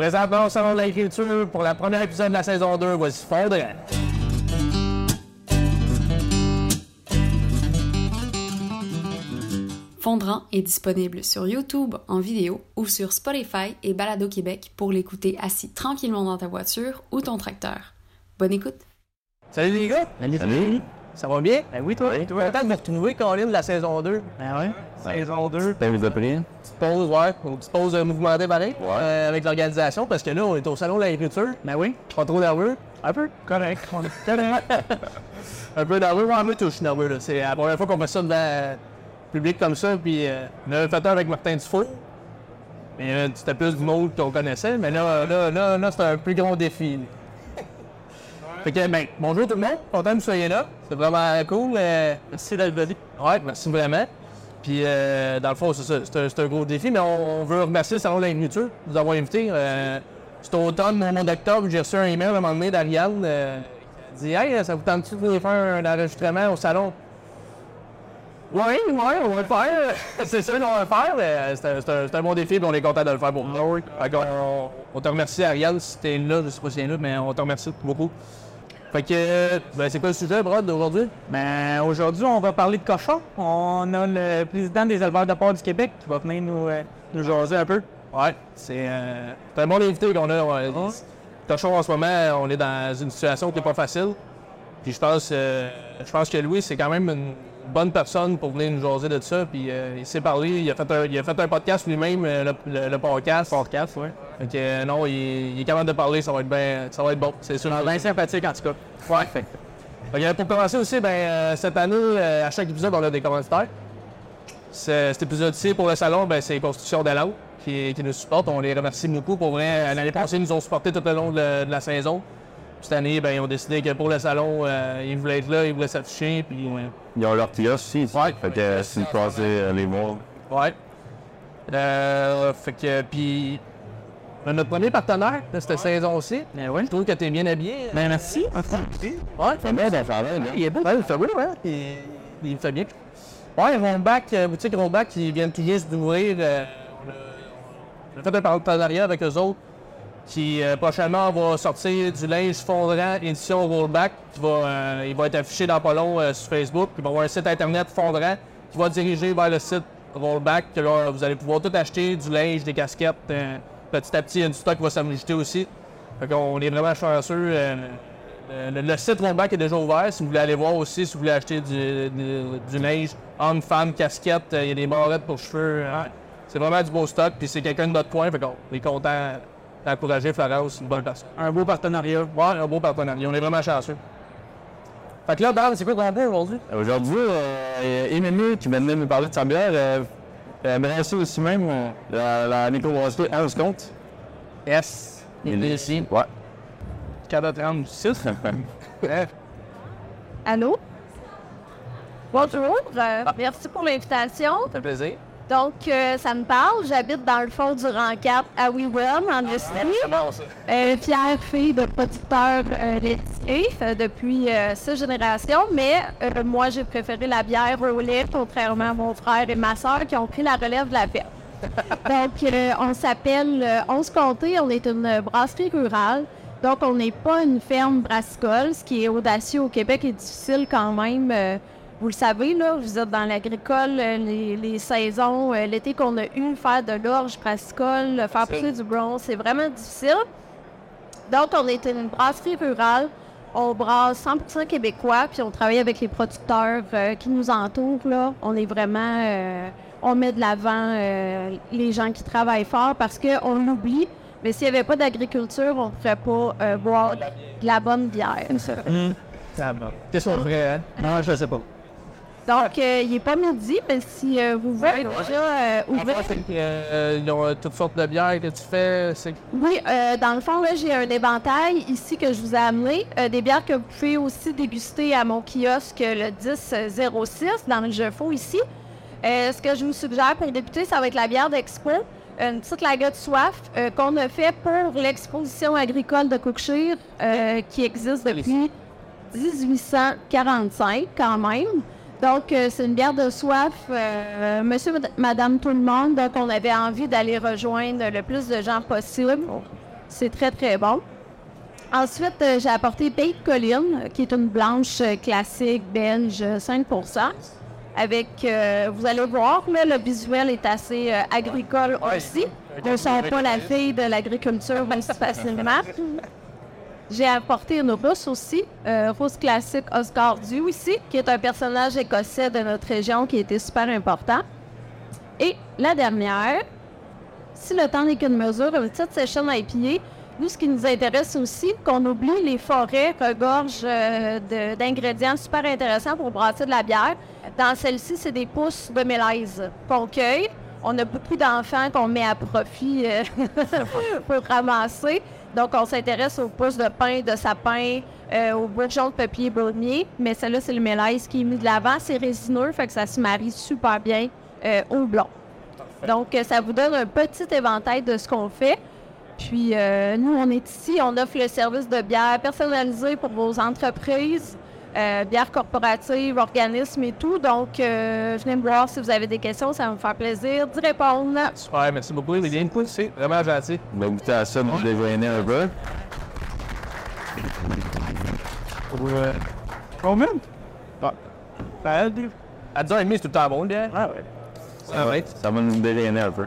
Présentement, au Salon de l'Agriculture, pour la première épisode de la saison 2, voici Fondrant. Fondrant est disponible sur YouTube en vidéo ou sur Spotify et Balado Québec pour l'écouter assis tranquillement dans ta voiture ou ton tracteur. Bonne écoute! Salut les gars! Salut. Ça va bien? Ben oui, toi. Toi, content de me retrouver, Colin, de la saison 2. Ben ouais. Saison 2. Ben vous appelez. Petite pause, ouais. Une petite pause euh, mouvementée pareil, Ouais. euh, avec l'organisation, parce que là, on est au Salon de l'Agriculture. Ben oui. Pas trop nerveux? Un peu. Correct. On est correct. Un peu nerveux, ouais, moi, je suis nerveux. là. C'est la première fois qu'on fait ça devant le public comme ça. Puis, euh, on avait fait un avec Martin Dufour. Mais euh, c'était plus du monde qu'on connaissait. Mais là, là, là, là c'est un plus grand défi. là. Fait que, ben, bonjour tout le monde. Content que vous soyez là. C'est vraiment cool. euh, Merci d'être venu. Ouais, merci vraiment. Puis, euh, dans le fond, c'est ça, c'est un, gros défi, mais on, on veut remercier le Salon de l'Agriculture de nous avoir invités. Euh, cet automne, au mois d'octobre, j'ai reçu un email à un moment donné d'Ariane euh, qui dit Hey, ça vous tente-tu de venir faire un enregistrement au salon? Oui, oui, on va le faire. c'est sûr qu'on va le faire. C'est un, bon défi, puis on est content de le faire pour nous. Qu'on- on, on te remercie, Ariane, si t'es là, je sais pas si t'es là, mais on te remercie beaucoup. Fait que, euh, ben, c'est quoi le sujet, Brad, d'aujourd'hui? Ben aujourd'hui, on va parler de cochons. On a le président des éleveurs de porc du Québec qui va venir nous, euh, nous jaser un peu. Ouais, c'est euh, un bon invité qu'on a. Ouais. Cochon, en ce moment, on est dans une situation qui n'est pas facile. Puis je pense, euh, je pense que Louis, c'est quand même une bonne personne pour venir nous jaser de ça. Puis il s'est parlé, il a fait un, il a fait un podcast lui-même, le, le- le podcast. Podcast, ouais. Fait que, euh, non, il, il est capable de parler, ça va être bien, ça va être bon, c'est sûr. Bien sympathique en tout cas. Ouais. Fait que, pour commencer aussi, ben, euh, cette année, euh, à chaque épisode, on a des commentaires. Ce- Cet épisode-ci, pour le salon, ben, c'est Construction de l'eau qui, qui nous supporte. On les remercie beaucoup. Pour vrai, l'année passée, ils nous ont supportés tout au long de, de la saison. Cette année, ben, ils ont décidé que pour le salon, euh, ils voulaient être là, ils voulaient s'afficher. Puis, ouais. Ils ont leur kiosque aussi. Ouais. Fait que vous croisez euh, les mots. Ouais. Euh, fait que, puis, ben, notre premier partenaire de cette saison-ci, Ben oui. je trouve que tu es bien habillé. Ben merci. Ouais, ça là. Il est beau. Ouais, il fait beau, hein? Il, il fait bien. Ouais, Rollback, euh, boutique Rollback, qui vient tout juste d'ouvrir. Euh, on a fait un partenariat avec eux autres qui euh, prochainement va sortir du linge fondrant édition Rollback qui va, euh, il va être affiché dans pas long euh, sur Facebook. Il va y avoir un site internet fondrant qui va diriger vers le site Rollback. Que là, vous allez pouvoir tout acheter, du linge, des casquettes. Euh, petit à petit, il y a du stock qui va s'ajouter aussi. Fait qu'on est vraiment chanceux. euh, le, le site Rollback est déjà ouvert. Si vous voulez aller voir aussi, si vous voulez acheter du, du, du linge, homme, femme, casquette, euh, il y a des barrettes pour cheveux. hein. C'est vraiment du beau stock. Puis c'est quelqu'un de notre point. Fait qu'on est content d'encourager Florence, une bonne personne. Un beau partenariat. Ouais, un beau partenariat. On est vraiment chanceux. Fait que là, Dan, c'est quoi ton appel aujourd'hui? Aujourd'hui, euh, Émilie qui venait nous parler de sa bière, euh, elle aimerait ça aussi même, euh, la, la microbrasserie Hans Comte. Yes. Il est ici. Ouais. 436. Ouais. Allô? Bonjour, euh, merci pour l'invitation. Ça fait plaisir. Donc, euh, ça me parle. J'habite dans le fond du rang 4 à Wewell, en Estrie. Comment ça? Euh, Pierre, fille de producteur euh, laitier euh, depuis euh, six générations, mais euh, moi, j'ai préféré la bière relais, contrairement à mon frère et ma soeur qui ont pris la relève de la ferme. Donc, on s'appelle Onze Comté, on est une brasserie rurale. Donc, on n'est pas une ferme brassicole, ce qui est audacieux au Québec et difficile quand même. euh, vous le savez, là, vous êtes dans l'agricole, euh, les, les saisons, euh, l'été qu'on a eu, faire de l'orge brassicole, faire pousser du bronze, c'est vraiment difficile. Donc, on est une brasserie rurale. On brasse 100% québécois, puis on travaille avec les producteurs euh, qui nous entourent. Là. On est vraiment... euh, on met de l'avant euh, les gens qui travaillent fort parce qu'on l'oublie. Mais s'il n'y avait pas d'agriculture, on ne pourrait pas boire de la bonne bière. Ça sur le vrai, hein? Non, je sais pas. Donc, euh, il n'est pas midi, mais si euh, vous voulez déjà euh, ouvrir... Euh, ils ont toutes sortes de bières que tu fais. Oui, dans le fond, là, j'ai un éventail ici que je vous ai amené. des bières que vous pouvez aussi déguster à mon kiosque le 1006 dans le jeu faux ici. Ce que je vous suggère pour débuter, ça va être la bière d'Expo, une petite lager de soif qu'on a fait pour l'exposition agricole de Cookshire qui existe depuis 1845 quand même. Donc, euh, c'est une bière de soif, euh, monsieur, mad- madame, tout le monde. Donc, on avait envie d'aller rejoindre le plus de gens possible. C'est très, très bon. Ensuite, euh, j'ai apporté Baked Colline, qui est une blanche classique belge, 5% avec, vous allez voir, mais le visuel est assez agricole aussi. Je ne sens pas la fille de l'agriculture aussi facilement. J'ai apporté une rousse aussi, euh, rousse classique Oscar Du ici, qui est un personnage écossais de notre région qui était super important. Et la dernière, si le temps n'est qu'une mesure, une petite session IPA. Nous, ce qui nous intéresse aussi, qu'on oublie les forêts regorgent euh, d'ingrédients super intéressants pour brasser de la bière. Dans celle-ci, c'est des pousses de mélèze qu'on cueille. On a beaucoup d'enfants qu'on met à profit euh, pour ramasser. Donc, on s'intéresse aux pousses de pain, de sapin, euh, aux bourgeons de papier brunier. Mais celle-là, c'est le mélèze qui est mis de l'avant. C'est résineux, fait que ça se marie super bien euh, au blond. Donc, euh, ça vous donne un petit éventail de ce qu'on fait. Puis, euh, nous, on est ici, on offre le service de bière personnalisé pour vos entreprises, euh, bière corporative, organismes et tout. Donc, euh, venez me voir si vous avez des questions, ça va me faire plaisir d'y répondre. Super, merci beaucoup. Liliane, c'est vraiment gentil. On va goûter à ça, nous déjeuner un peu. Combien? Ah. Ça aide. À 10h30, c'est tout le temps bon, le bière. Ah ouais. Ça va être. Ça va nous déjeuner un peu.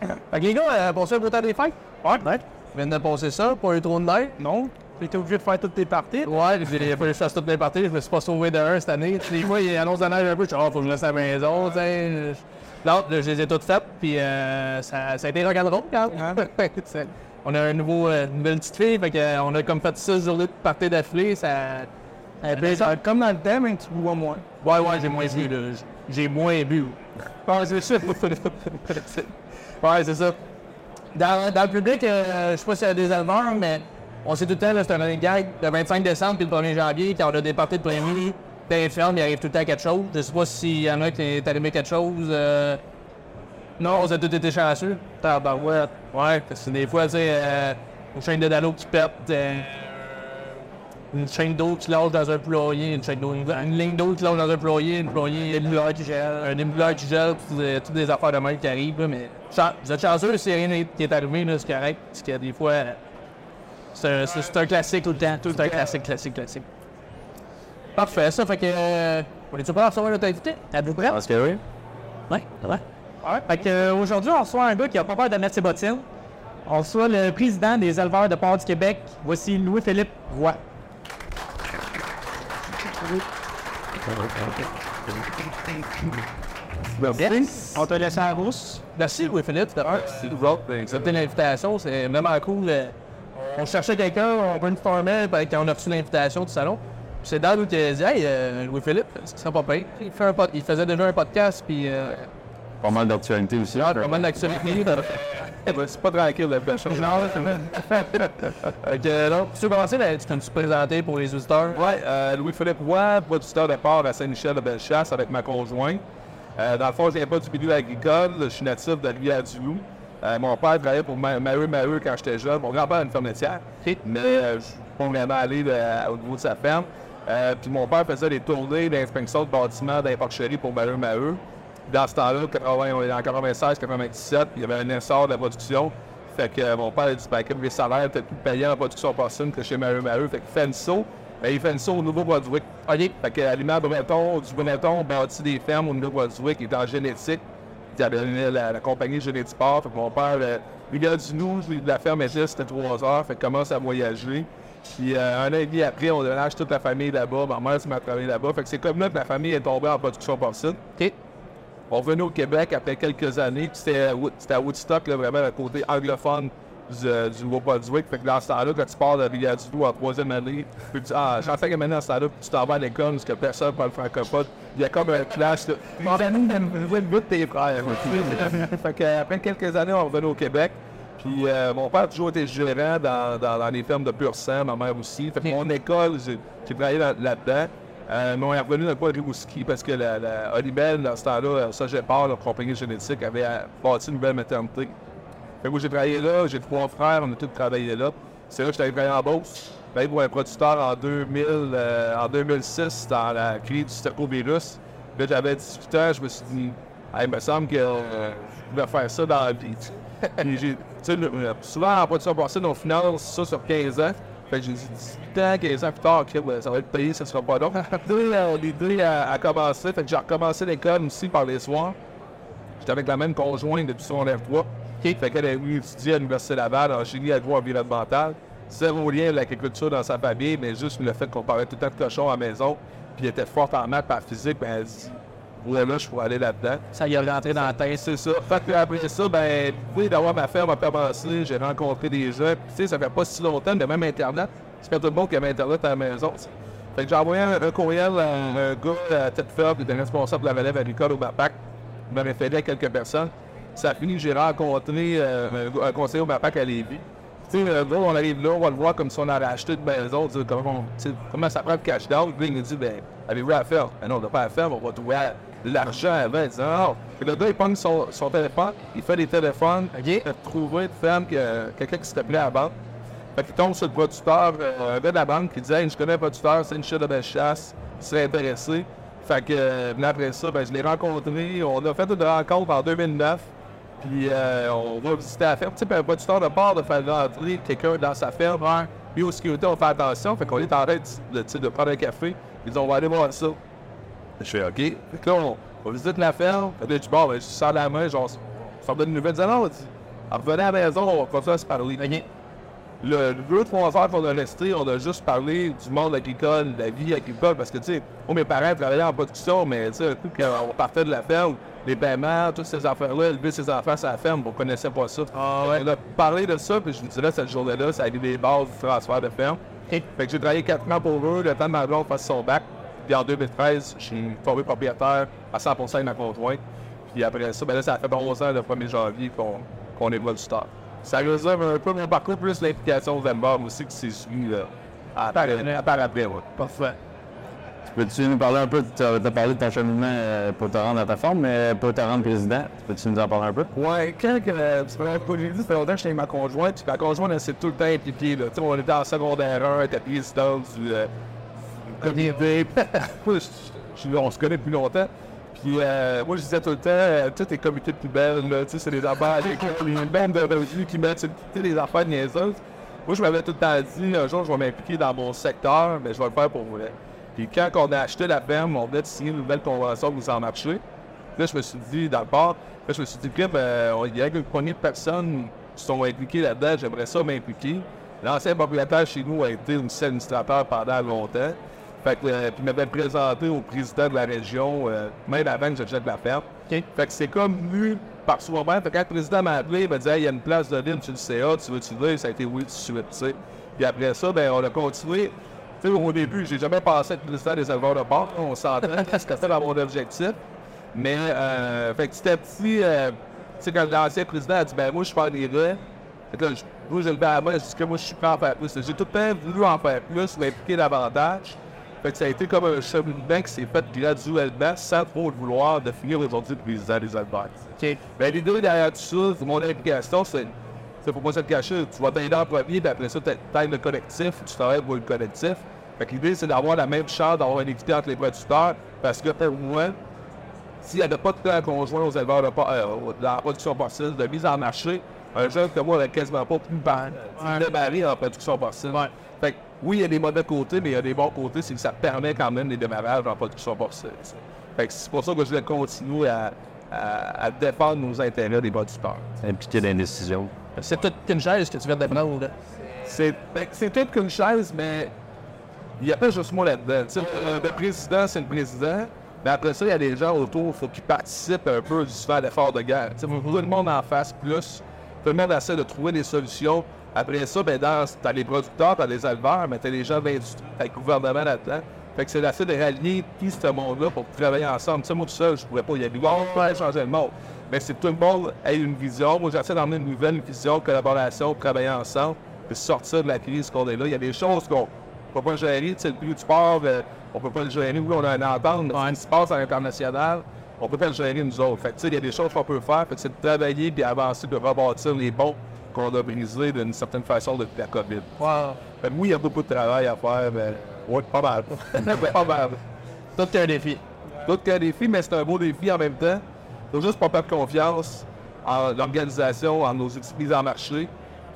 Fait que les gars, euh, passez un beau temps des fêtes. Ouais, peut-être. Je viens de passer ça, pas eu trop de neige? Non. J'étais obligé de faire toutes tes parties. Ouais, j'ai pas que je fasse toutes mes parties. Je me suis pas sauvé de un cette année. Des fois, il annonce de neige un peu. Je suis oh, faut que je reste à la maison. tu sais. Là, je les ai toutes faites. Puis euh, ça, ça a été rock'n'roll quand. C'est- on a un nouveau, euh, une nouvelle petite fille. Fait que, euh, on a comme fait six journées de parties d'affilée. Ça. Comme dans le thème, petit bois moins. Ouais, ouais, j'ai moins bu. J'ai moins bu. Ouais, c'est ça. ouais, c'est ça. Dans, dans le public, euh, je sais pas s'il y a des éleveurs, mais on sait tout le temps, c'est un running gag, le 25 décembre puis le 1er janvier, quand on a des parties de premier, t'es ferme, il arrive tout le temps quelque chose. Je sais pas s'il y en a qui est arrivé quelque chose. euh, Non, on a tous été chanceux. Tabarouette. Ouais, parce que des fois, tu sais, euh, une chaîne de Dalo qui pète, euh, une chaîne d'eau qui lâche dans un poulailler, une chaîne d'eau, une, ligne d'eau qui lâche dans un poulailler, une poulailler, une émuleur qui gèle, un émuleur qui gèle, toutes, toutes des affaires de même qui arrivent, mais vous êtes chanceux si rien qui est arrivé, c'est correct, parce que des fois, c'est un, c'est- c'est un classique tout le temps, tout un classique, classique, classique. Parfait, ça fait que, euh, on est-tu prêt à recevoir notre invité? À peu près? Parce que oui. Ouais, ça va. Ouais. Fait que, euh, aujourd'hui, on reçoit un gars qui a pas peur de mettre ses bottines. On reçoit le président des éleveurs de porc du Québec. Voici Louis-Philippe Roy. Merci. On t'a laissé en rousse. Merci Louis-Philippe d'avoir accepté l'invitation. C'est vraiment cool. Euh, On cherchait quelqu'un, on brainstormait ben, quand on a reçu l'invitation du salon. Puis c'est Dan qui a dit Hey, euh, Louis-Philippe, ce serait pas pire. Il, fait un pod- il faisait déjà un podcast, puis euh, Pas mal d'actualité aussi. pas mal d'actualité. Eh ben, c'est pas tranquille, la chose. Non, c'est vrai. Fait que, là, tu veux commencer, là, tu peux te présenter pour les auditeurs? Ouais, euh, Louis-Philippe Roy, producteur de porc à Saint-Michel de Bellechasse avec ma conjointe. Euh, dans le fond, je viens pas du milieu agricole, je suis natif de Rivière-du-Loup. Euh, mon père travaillait pour Ma- Maheu Maheu quand j'étais jeune. Mon grand-père a une ferme laitière, mais euh, je suis pas vraiment allé de- au niveau de sa ferme. Euh, puis mon père faisait des tournées d'inspection de bâtiments porcheries pour Maheu Maheu. Dans ce temps-là, 80 on est en 96, 97, il y avait un essor de la production. Fait que mon père a dit, ben, comme les salaires étaient plus payants en production porcine que chez Maheu Maheu, fait qu'il fait une saut. Ben, il fait une saut au Nouveau-Brunswick. OK. Fait que l'aliment Breton, du Breton, bâti des fermes au Nouveau-Brunswick, il est en génétique. Avait donné la, la compagnie Génétiport. Fait que mon père, euh, il a du nous, la ferme était, c'était trois heures. Fait commence à voyager. Puis euh, un an et demi après, on déménage toute la famille là-bas. Ma mère s'est travaillé là-bas. Fait que c'est comme là que la famille est tombée en production porcine. OK. On revenait au Québec après quelques années, puis c'était à Wood- c'était à Woodstock, là, vraiment le côté anglophone du, euh, du Nouveau-Brunswick. Fait que dans ce temps-là, quand tu pars de Rivière-du-Loup en troisième année, puis tu dis, ah, j'en fais que maintenant, dans ce temps-là, puis tu t'en vas à l'école, parce que personne ne parle francophone. Il y a comme un clash, là. Mon ami, le bout de tes frères. fait que, après quelques années, on revenait au Québec. Puis euh, mon père a toujours été gérant dans, dans, dans les fermes de pur sang, ma mère aussi. Fait que mon école, j'ai travaillé là- là-dedans. Euh, mais on est revenu dans le coin de Rimouski parce que la, la Olibel, dans ce temps-là, ça j'ai peur, la compagnie génétique, avait euh, bâti une nouvelle maternité. Fait que moi, j'ai travaillé là, j'ai trois frères, on a tous travaillé là. C'est là que j'étais travailler en Beauce. J'ai travaillé pour un producteur en, 2000, euh, en 2006 dans la crise du staphylovirus. Là, j'avais 18 ans, je me suis dit, Ah, il me semble que euh, je voulais faire ça dans la vie. Tu sais, le- souvent, en production passée, on finance ça sur 15 ans. Fait que j'ai dit 18 ans, 15 ans plus tard, ok, ouais, ça va être payé, ça sera pas long. L'idée, euh, a, a commencé, fait que j'ai recommencé l'école aussi par les soirs. J'étais avec la même conjointe depuis son 3. Fait qu'elle a étudié à l'Université Laval en génie agro-environnemental. Zéro lien avec l'agriculture dans sa famille, mais juste le fait qu'on parlait tout le temps de cochon à la maison, puis elle était forte en maths, par physique, ben elle dit, ouais, là, je pourrais aller là-dedans. Ça y est rentré dans la tête. C'est ça. Fait que après ça, ben, oui, d'avoir ma ferme a commencé, j'ai rencontré des gens. Puis, tu sais, ça fait pas si longtemps, mais même Internet, c'est pas tout le monde qui avait Internet à la maison. Fait que j'ai envoyé un, un courriel à un gars à tête ferme, qui était responsable de la relève agricole au MAPAC. Il m'a référé à quelques personnes. Ça a fini que j'ai rencontré euh, un, conseiller au MAPAC à Lévis. Tu sais, euh, là, on arrive là, on va le voir comme si on avait acheté une maison, dire comment, on- comment ça prend le cash down. Puis il nous dit, ben, avez-vous à faire? Ben non, on n'a pas à faire, on va trouver de l'argent avant. Il dit, Puis le gars, il prend son, son téléphone, il fait des téléphones, il a trouvé une femme, que- quelqu'un qui s'était appelé à la banque. Fait qu'il tombe sur le producteur, euh, un gars de la banque qui dit, hey, je connais un producteur, c'est une chute de belle chasse, il serait intéressé. Fait que, euh, après ça, ben, je l'ai rencontré, on a fait une rencontre en 2009. Puis euh, on va visiter la ferme. Tu sais, un producteur de part de faire rentrer quelqu'un dans sa ferme. Puis aux sécurité, on fait attention. Fait qu'on est en train de, de, de prendre un café. Ils disent, on va aller voir ça. Je fais OK. Fait que là, on, on visite la ferme. Fait que là, je dis, bon, ben, je sors la main, genre, ça me donne une nouvelle. Je dis, non, on à la maison, on va à se parler. Le deux, trois heures qu'on a resté, on a juste parlé du monde agricole, de la vie agricole, parce que, tu sais, moi, mes parents travaillaient en production, mais, tu sais, un coup qu'on partait de la ferme, les paiements, toutes ces affaires-là, élever ses enfants sur la ferme, on connaissait pas ça. On a parlé de ça, puis je vous dirais, cette journée-là, ça a été les bases du transfert de ferme. Fait que j'ai travaillé quatre ans pour eux, le temps de ma blonde fasse son bac. Puis en 2013, je suis tombé propriétaire à 100 avec ma conjointe. Puis après ça, ben là, ça a fait 11 ans le 1er janvier qu'on qu'on est producteur. Ça résume un peu mon parcours, plus l'implication aux aussi qui s'est suivi là. À part, à part après, ouais. Parfait. Peux-tu nous parler un peu, tu as parlé de ton cheminement euh, pour te rendre à ta forme, mais pour te rendre président, peux-tu nous en parler un peu? Ouais, quand que, euh, c'est vrai, pas dit, ça fait longtemps que j'étais avec ma conjointe, puis ma conjointe, elle s'est tout le temps impliquée, là. Tu sais, on était en secondaire 1, elle était présidente du euh, comité. On se connaît depuis longtemps. Puis euh, moi, je disais tout le temps, euh, tu sais, tes comités de poubelle, là, tu sais, c'est des affaires, les, bandes de revenus qui mettent tu sais, des affaires niaiseuses. Moi, je m'avais tout le temps dit, un jour, je vais m'impliquer dans mon secteur, mais je vais le faire pour vrai. Puis quand on a acheté la ferme, on venait de signer une nouvelle convention pour en marché. Là, je me suis dit, dans le port, là, je me suis dit, Crip, euh, il y a une poignée de personnes qui sont impliquées là-dedans, j'aimerais ça m'impliquer. L'ancien propriétaire chez nous a été aussi administrateur pendant longtemps. Fait que, euh, puis il m'avait présenté au président de la région, euh, même avant que je jette la ferme. Fait que c'est comme venu par soi-même. Fait que quand le président m'a appelé, il m'a dit, Hey, il y a une place de libre sur le CA, tu veux-tu venir? Ça a été oui tout de suite, tu sais. Puis après ça, ben, on a continué. Tu sais, au début, j'ai jamais pensé être président des éleveurs de porc. On s'entend, c'était ça dans mon objectif. Mais, euh, fait que petit à petit, euh, tu sais, quand l'ancien président a dit, ben, moi, je fais des rues. Fait que là, je- moi, j'ai levé je dis que moi, je suis prêt à en faire plus. J'ai tout le temps voulu en faire plus, m'impliquer davantage. Fait que ça a été comme un cheminement qui s'est fait graduellement, sans trop le vouloir, de finir aujourd'hui président des éleveurs. Ben, l'idée derrière tout ça, mon implication, c'est. C'est pour moi, ça te cacher. Tu vas t'aider en premier, puis après ça, tu aides le collectif, tu travailles pour le collectif. Fait que l'idée, c'est d'avoir la même chance, d'avoir une équité entre les producteurs, parce que pour moi, s'il n'y avait pas de plan conjoint aux éleveurs de, euh, de la production porcine, de mise en marché, un jeune comme moi n'aurait quasiment pas pu de démarrer en production porcine. Fait que oui, il y a des mauvais côtés, mais il y a des bons côtés, c'est que ça permet quand même des démarrages en production porcine. Fait que c'est pour ça que je vais continuer à, à- à défendre nos intérêts des producteurs. Impliqué dans les décisions. C'est toute une chaise que tu viens de prendre. là. C'est peut-être qu'une chaise, mais il n'y a pas juste moi là-dedans. Tu Le, le président, c'est le président. Mais après ça, il y a des gens autour, il faut qu'ils participent un peu du faire d'effort de guerre. Tu sais, faut que tout le monde en fasse plus. Tout le monde essaie de trouver des solutions. Après ça, ben, dans, t'as les producteurs, t'as les éleveurs, mais t'as les gens de l'industrie, le gouvernement là-dedans. Fait que c'est d'essayer de rallier tout ce monde-là pour travailler ensemble. Tu sais, moi tout seul, je pourrais pas y aller. On va changer le monde. Mais c'est tout le monde ait une vision. Moi, j'essaie d'emmener une nouvelle vision, collaboration, travailler ensemble, puis sortir de la crise qu'on est là. Il y a des choses qu'on ne peut pas gérer. Tu sais, le prix du euh, on peut pas le gérer. Oui, on a une entente, mais ce qui se passe à l'international, on peut pas le gérer nous autres. Fait que, tu sais, il y a des choses qu'on peut faire. Fait que c'est de travailler puis avancer, de rebâtir les ponts qu'on a brisés d'une certaine façon depuis la COVID. Fait que oui, il y a beaucoup de travail à faire, mais ouais, pas mal. pas mal. Tout est un défi. D'autres qu'un défi, mais c'est un beau défi en même temps. Faut juste pas perdre confiance en organisation, en nos outils en marché.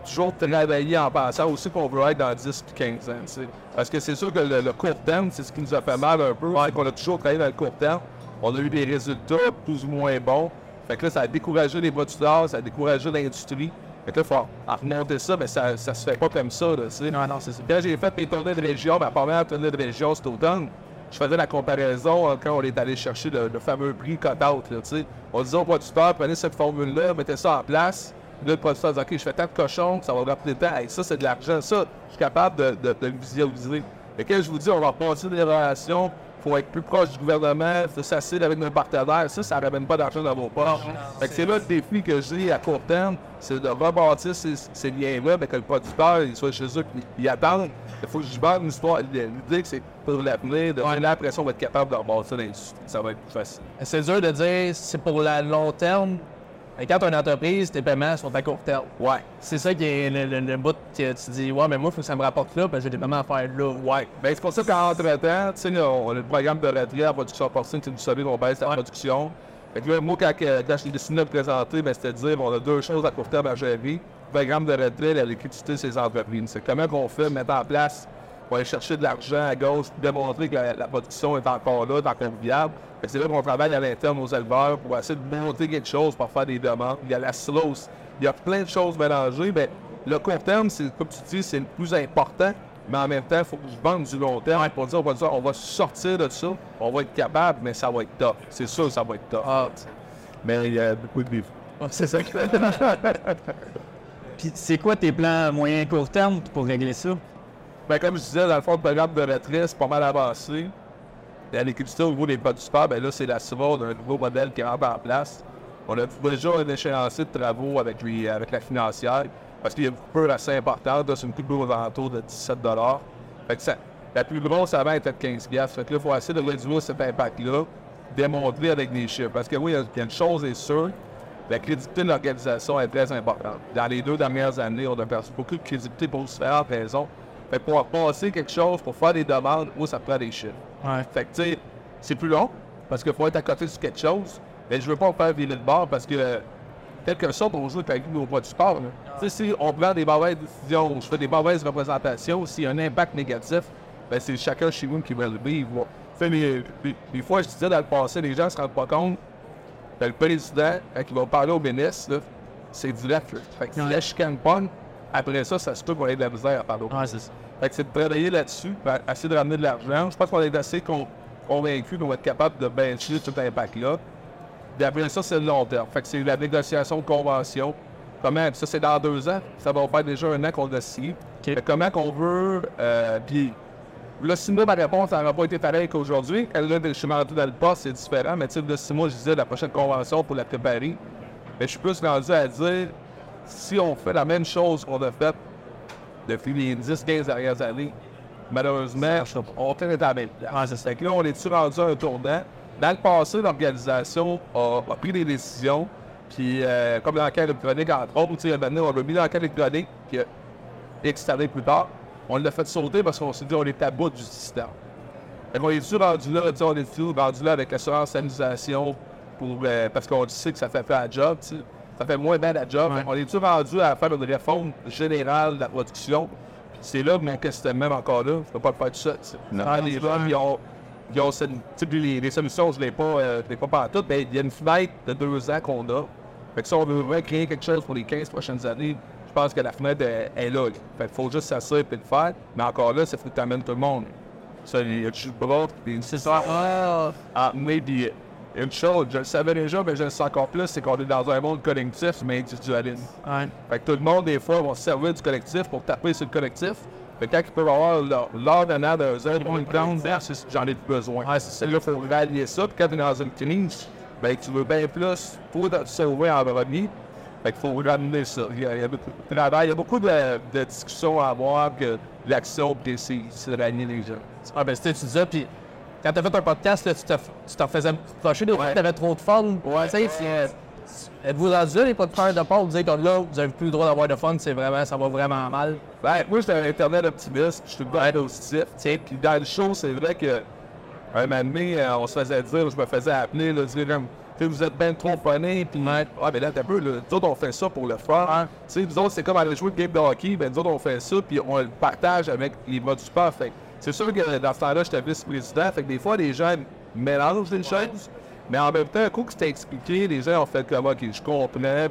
Toujours travailler en pensant aussi qu'on veut être dans 10 puis 15 ans. Parce que c'est sûr que le, le court terme, c'est ce qui nous a fait mal un peu. Qu'on a toujours travaillé dans le court terme. On a eu des résultats plus ou moins bons. Fait que là, ça a découragé les producteurs, ça a découragé l'industrie. Fait que là, il faut remonter ça, mais ça, ça se fait pas comme ça. Là. Non, non, c'est ça. Quand j'ai fait mes tournées de région, ma première tournée de région cet automne, je faisais la comparaison quand on est allé chercher le, le fameux prix cut-out. là, tu sais. On disait au producteur, prenez cette formule-là, mettez ça en place. Là, le producteur dit, OK, je fais tant de cochons, ça va rappeler tant. Hey, ça, c'est de l'argent. Ça, je suis capable de, de, de le visualiser. Et quand je vous dis, on va repasser des relations, faut être plus proche du gouvernement, faut s'asseoir avec nos partenaires. Ça, ça ne ramène pas d'argent dans vos poches. Fait que c'est là le défi que j'ai à court terme, c'est de rebâtir ces, ces liens-là, mais que le producteur, il soit chez eux, il attend. Il faut que je bande une histoire. L'idée, que c'est pour l'avenir, de donner l'impression d'être capable de rebâtir l'industrie. Ça va être plus facile. C'est dur de dire c'est pour le long terme. Mais quand tu as une entreprise, tes paiements sont à court terme. Ouais. C'est ça qui est le, le- le bout que tu dis Ouais, mais moi, il faut que ça me rapporte là, parce que j'ai des paiements à faire là. Ouais. Ben, c'est pour ça qu'entre-temps, tu sais, on a le programme de retraite en production porcine, tu vous savez, on baisse la production. Fait que là, moi, quand, quand je l'ai décidé de présenter, ben, c'était de dire, on a deux choses à court terme à gérer. Le programme de retraite, la liquidité de ces entreprises. C'est comment qu'on fait, mettre en place, pour aller chercher de l'argent à gauche, démontrer que la, la production est encore là, est encore viable. Que c'est là qu'on travaille à l'interne aux éleveurs pour essayer de monter quelque chose, pour faire des demandes. Il y a la slose. Il y a plein de choses mélangées. Ben, le court terme, c'est, comme tu dis, c'est le plus important. Mais en même temps, il faut que je vende du long terme pour dire, on va, dire, on va sortir de ça, on va être capable, mais ça va être tough. C'est sûr que ça va être tough. Ah, Mais il y a beaucoup de défis. c'est ça qui Puis c'est quoi tes plans moyen court terme pour régler ça? Ben, comme je disais, dans le fond, le programme de retraite, c'est pas mal avancé. La liquidité au niveau des producteurs, ben là, c'est la SIVA d'un nouveau modèle qui rentre en place. On a déjà un échéancier de travaux avec, lui, avec la financière, parce qu'il y a une coupure assez importante. C'est une coupure aux alentours de 17 Fait que ça, la plus grosse avant était de 15 Fait là, il faut essayer de réduire cet impact-là, démontrer avec des chiffres. Parce que oui, une chose est sûre, la crédibilité de l'organisation est très importante. Dans les deux dernières années, on a perdu beaucoup de crédibilité pour différentes raisons. Fait que pour passer quelque chose, pour faire des demandes, où ça prend des chiffres. Ouais. Fait que, tu sais, c'est plus long, parce qu'il faut être à côté sur quelque chose, mais je veux pas me faire virer de bord, parce que, euh, quelque sorte, on joue avec nos poids du sport. là. Tu sais, si on prend des mauvaises décisions, je fais des mauvaises représentations, s'il y a un impact négatif, ben c'est chacun chez nous qui va le vivre. les fois, je disais dans le passé, les gens se rendent pas compte que le président, quand il va parler au ministre, c'est direct. Fait que si la chicane pogne, après ça, ça se peut qu'on ait de la misère à parler Ouais, c'est ça. fait que c'est de travailler là-dessus, puis essayer de ramener de l'argent. Je pense qu'on est assez con- convaincus qu'on va être capable de bencher tout impact-là. Puis après ça, c'est le long terme. Fait que c'est la négociation de convention. Comment, ça c'est dans deux ans, ça va faire déjà un an qu'on a signé. Que comment qu'on veut, euh, puis là, six mois, ma réponse n'aurait pas été pareille qu'aujourd'hui. Quand là, je suis rentré dans le poste, c'est différent, mais tu sais, là, six mois, je disais la prochaine convention pour la préparer. Mais je suis plus rendu à dire, si on fait la même chose qu'on a faite depuis les 10-15 dernières années, malheureusement, on est à la même place. Là, on est-tu rendu à un tournant? Dans le passé, l'organisation a, a pris des décisions, puis euh, comme dans le cas électronique, entre autres, maintenant, on a mis dans le cas électronique, puis euh, X années plus tard, on l'a fait sauter parce qu'on s'est dit on est à bout du système. Qu'on est-tu rendu là, on est-tu rendu là avec l'assurance sanitarisation pour, euh, parce qu'on sait que ça fait faire la job. Ça fait moins bien la job. Qu'on est-tu rendu à faire une réforme générale de la production? C'est là que mon questionnement encore là, je peux pas le faire tout. Ah, les gens, ils ont, ils ont les, les solutions, je ne l'ai pas, euh, je pas partout, mais il y a une fenêtre de deux ans qu'on a. Fait que si on veut vraiment créer quelque chose pour les 15 prochaines années, je pense que la fenêtre est, est là. Fait qu'il faut juste s'assurer et le faire. Mais encore là, ça faut que tu amènes tout le monde. Ça, il y a du bras, puis c'est ça. Ah, mais une chose, je le savais déjà, mais je le sais encore plus, c'est qu'on est dans un monde collectif, mais individualiste. Ouais. Fait que tout le monde, des fois, va se servir du collectif pour taper sur le collectif. Fait que quand ils peuvent avoir leur- l'heure d'un vont le prendre, ben, c'est- j'en ai besoin. Ouais, c'est ça. Là, il faut rallier ça. Puis quand tu es dans une crise, ben, tu veux bien plus pour te sauver en premier. Fait qu'il faut ramener ça. Il y a, beaucoup de travail, il y a beaucoup de, de discussions à avoir, que l'action précise, c'est de rallier les gens. Ah, ben, c'était tu disais, puis quand t'as fait un podcast, là, tu te tu t'en faisais procher des fois, t'avais trop de fun. Ouais. Tu sais, euh, êtes-vous rendu là, les producteurs de porc, vous dites, là, vous avez plus le droit d'avoir de fun, c'est vraiment, ça va vraiment mal. Ben, moi, j'étais un internet optimiste, je suis bien positif. Tiens, puis dans le show, c'est vrai que un moment donné, euh, on se faisait dire, je me faisais appeler, là, dire comme, Tu vous êtes bien trop funny, puis ouais, mais là, t'as peu, là, nous autres, on fait ça pour le fun. Tu sais, nous autres, c'est comme aller jouer le game de hockey, ben nous autres, on fait ça, puis on le partage avec les modes du sport. Fait c'est sûr que dans ce temps-là, j'étais vice-président, fait que des fois, les gens mélangent les choses. Mais en même temps, un coup que c'était expliqué, les gens ont fait comme, OK, je comprends.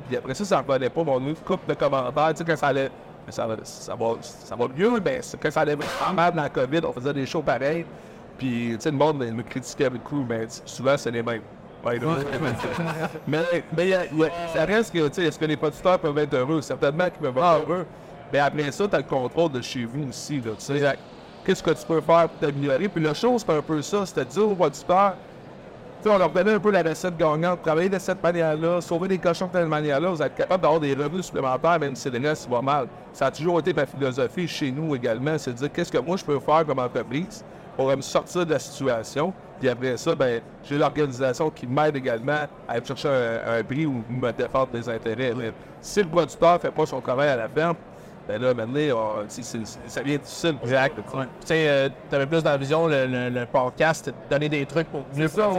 Puis après ça, ça ne revenait pas. Mon une coupe de commentaires, tu sais, quand ça allait. Ça va, ça, va, ça va mieux, mais quand ça allait vraiment mal dans la COVID, on faisait des shows pareils. Puis, tu sais, le monde me critiquait beaucoup, mais souvent, c'est les mêmes. Ouais, mais mais ouais, ça reste que, tu sais, est-ce que les producteurs peuvent être heureux? Certainement qu'ils peuvent être heureux. Mais après ça, tu as le contrôle de chez vous aussi, tu sais. Qu'est-ce que tu peux faire pour t'améliorer? Puis la chose, c'est un peu ça, c'est-à-dire aux producteurs, tu sais, on leur donnait un peu la recette gagnante, travailler de cette manière-là, sauver des cochons de cette manière-là, vous êtes capable d'avoir des revenus supplémentaires, même si les ça va mal. Ça a toujours été ma philosophie chez nous également, c'est de dire qu'est-ce que moi je peux faire comme entreprise pour me sortir de la situation? Puis après ça, ben, j'ai l'organisation qui m'aide également à aller chercher un, prix ou me défendre des intérêts. Si le producteur ne fait pas son travail à la ferme, ben là, maintenant, ça vient difficile. Exact. Tu sais, euh, tu avais plus dans la vision, le, le, podcast, donner des trucs pour. C'est ça,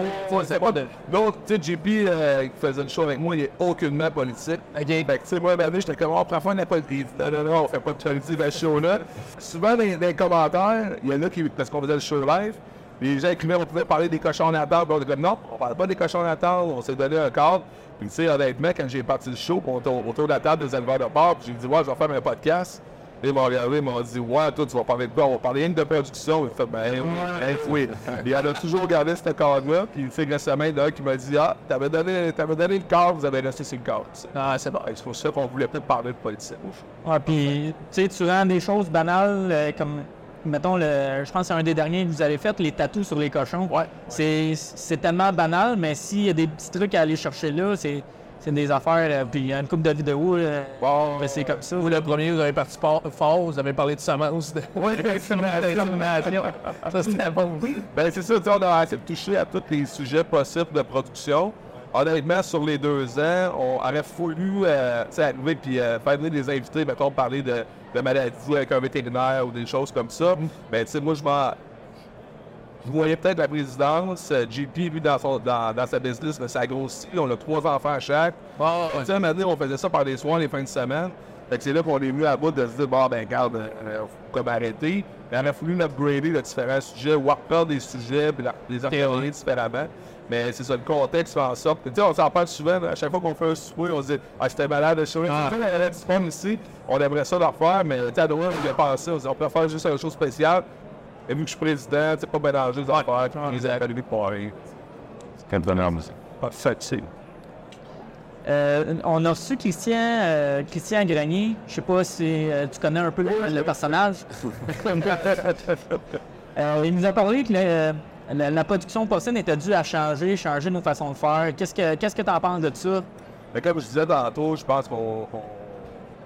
c'est pas de. L'autre, tu sais, JP euh, qui faisait le show avec moi, il est aucunement politique. OK. Fait que, tu sais, moi, ben, j'étais comme, on prend pas une politique. Non, non, non, on fait pas de politique dans ce show-là. Souvent, dans, les commentaires, il y en a qui, parce qu'on faisait le show live, les gens écrivaient, on pouvait parler des cochons à table. On était comme, non, on parle pas des cochons à table, on s'est donné un cadre. Puis, tu sais, honnêtement, quand j'ai parti le show, autour, autour de la table des éleveurs de porc, puis j'ai dit, ouais, je vais faire un podcast. Et ils m'ont regardé, ils m'ont dit, ouais, toi, tu vas parler de quoi? On va parler rien de production. J'ai fait, ben, ben oui. Il a toujours gardé ce cadre-là. Puis, fait récemment, il y en a un qui m'a dit, ah, t'avais donné, donné le cadre, vous avez resté sur le cadre. Ah, c'est bon. C'est pour ça qu'on voulait peut-être parler de politique. Ah, puis, tu sais, tu rends des choses banales euh, comme mettons, le, je pense que c'est un des derniers que vous avez fait, les tatous sur les cochons. Ouais. C'est tellement banal, mais s'il y a des petits trucs à aller chercher là, c'est des affaires. Euh, puis il y a une couple de vidéos. Euh, bon, ben, c'est comme ça. Vous, le premier, vous avez participé fort, vous avez parlé de semence. Oui, ça, c'était bon. Ben, c'est ça, on a touché à tous les sujets possibles de production. Honnêtement, sur les deux ans, on aurait voulu euh, arriver puis euh, faire venir des invités, mettons, parler de, de maladies avec un vétérinaire ou des choses comme ça. Mais ben, tu sais, moi, je m'en. Je voyais peut-être la présidence. JP, lui, dans, son, dans, dans sa business, mais ça grossit. On a trois enfants à chaque. Oh, Tu sais, maintenant, on faisait ça par les soirs les fins de semaine. Fait que c'est là qu'on est venu à bout de se dire, bon, ben, regarde, euh, faut comme arrêter. Mais on a voulu upgrader de différents sujets, worker des sujets, puis les appeler différemment. Mais c'est ça, le contexte fait en sorte tu sais, on s'en parle souvent, à chaque fois qu'on fait un souper, on se dit, ah, c'était malade de chouette. Ah. du ici, on aimerait ça leur faire, mais, tu sais, à Noël, on vient penser, on, dit, on peut faire juste une chose spéciale. Et vu que je suis président, tu sais, pas mélanger les affaires, les académies de Paris. C'est quand même Pas facile. Euh, on a reçu Christian, euh, Christian Grenier. Je sais pas si euh, tu connais un peu le, personnage. euh, il nous a parlé que le, la, production porcine était due à changer, changer nos façons de faire. Qu'est-ce que qu'est-ce que tu en penses de ça? Mais comme je disais tantôt, je pense qu'on.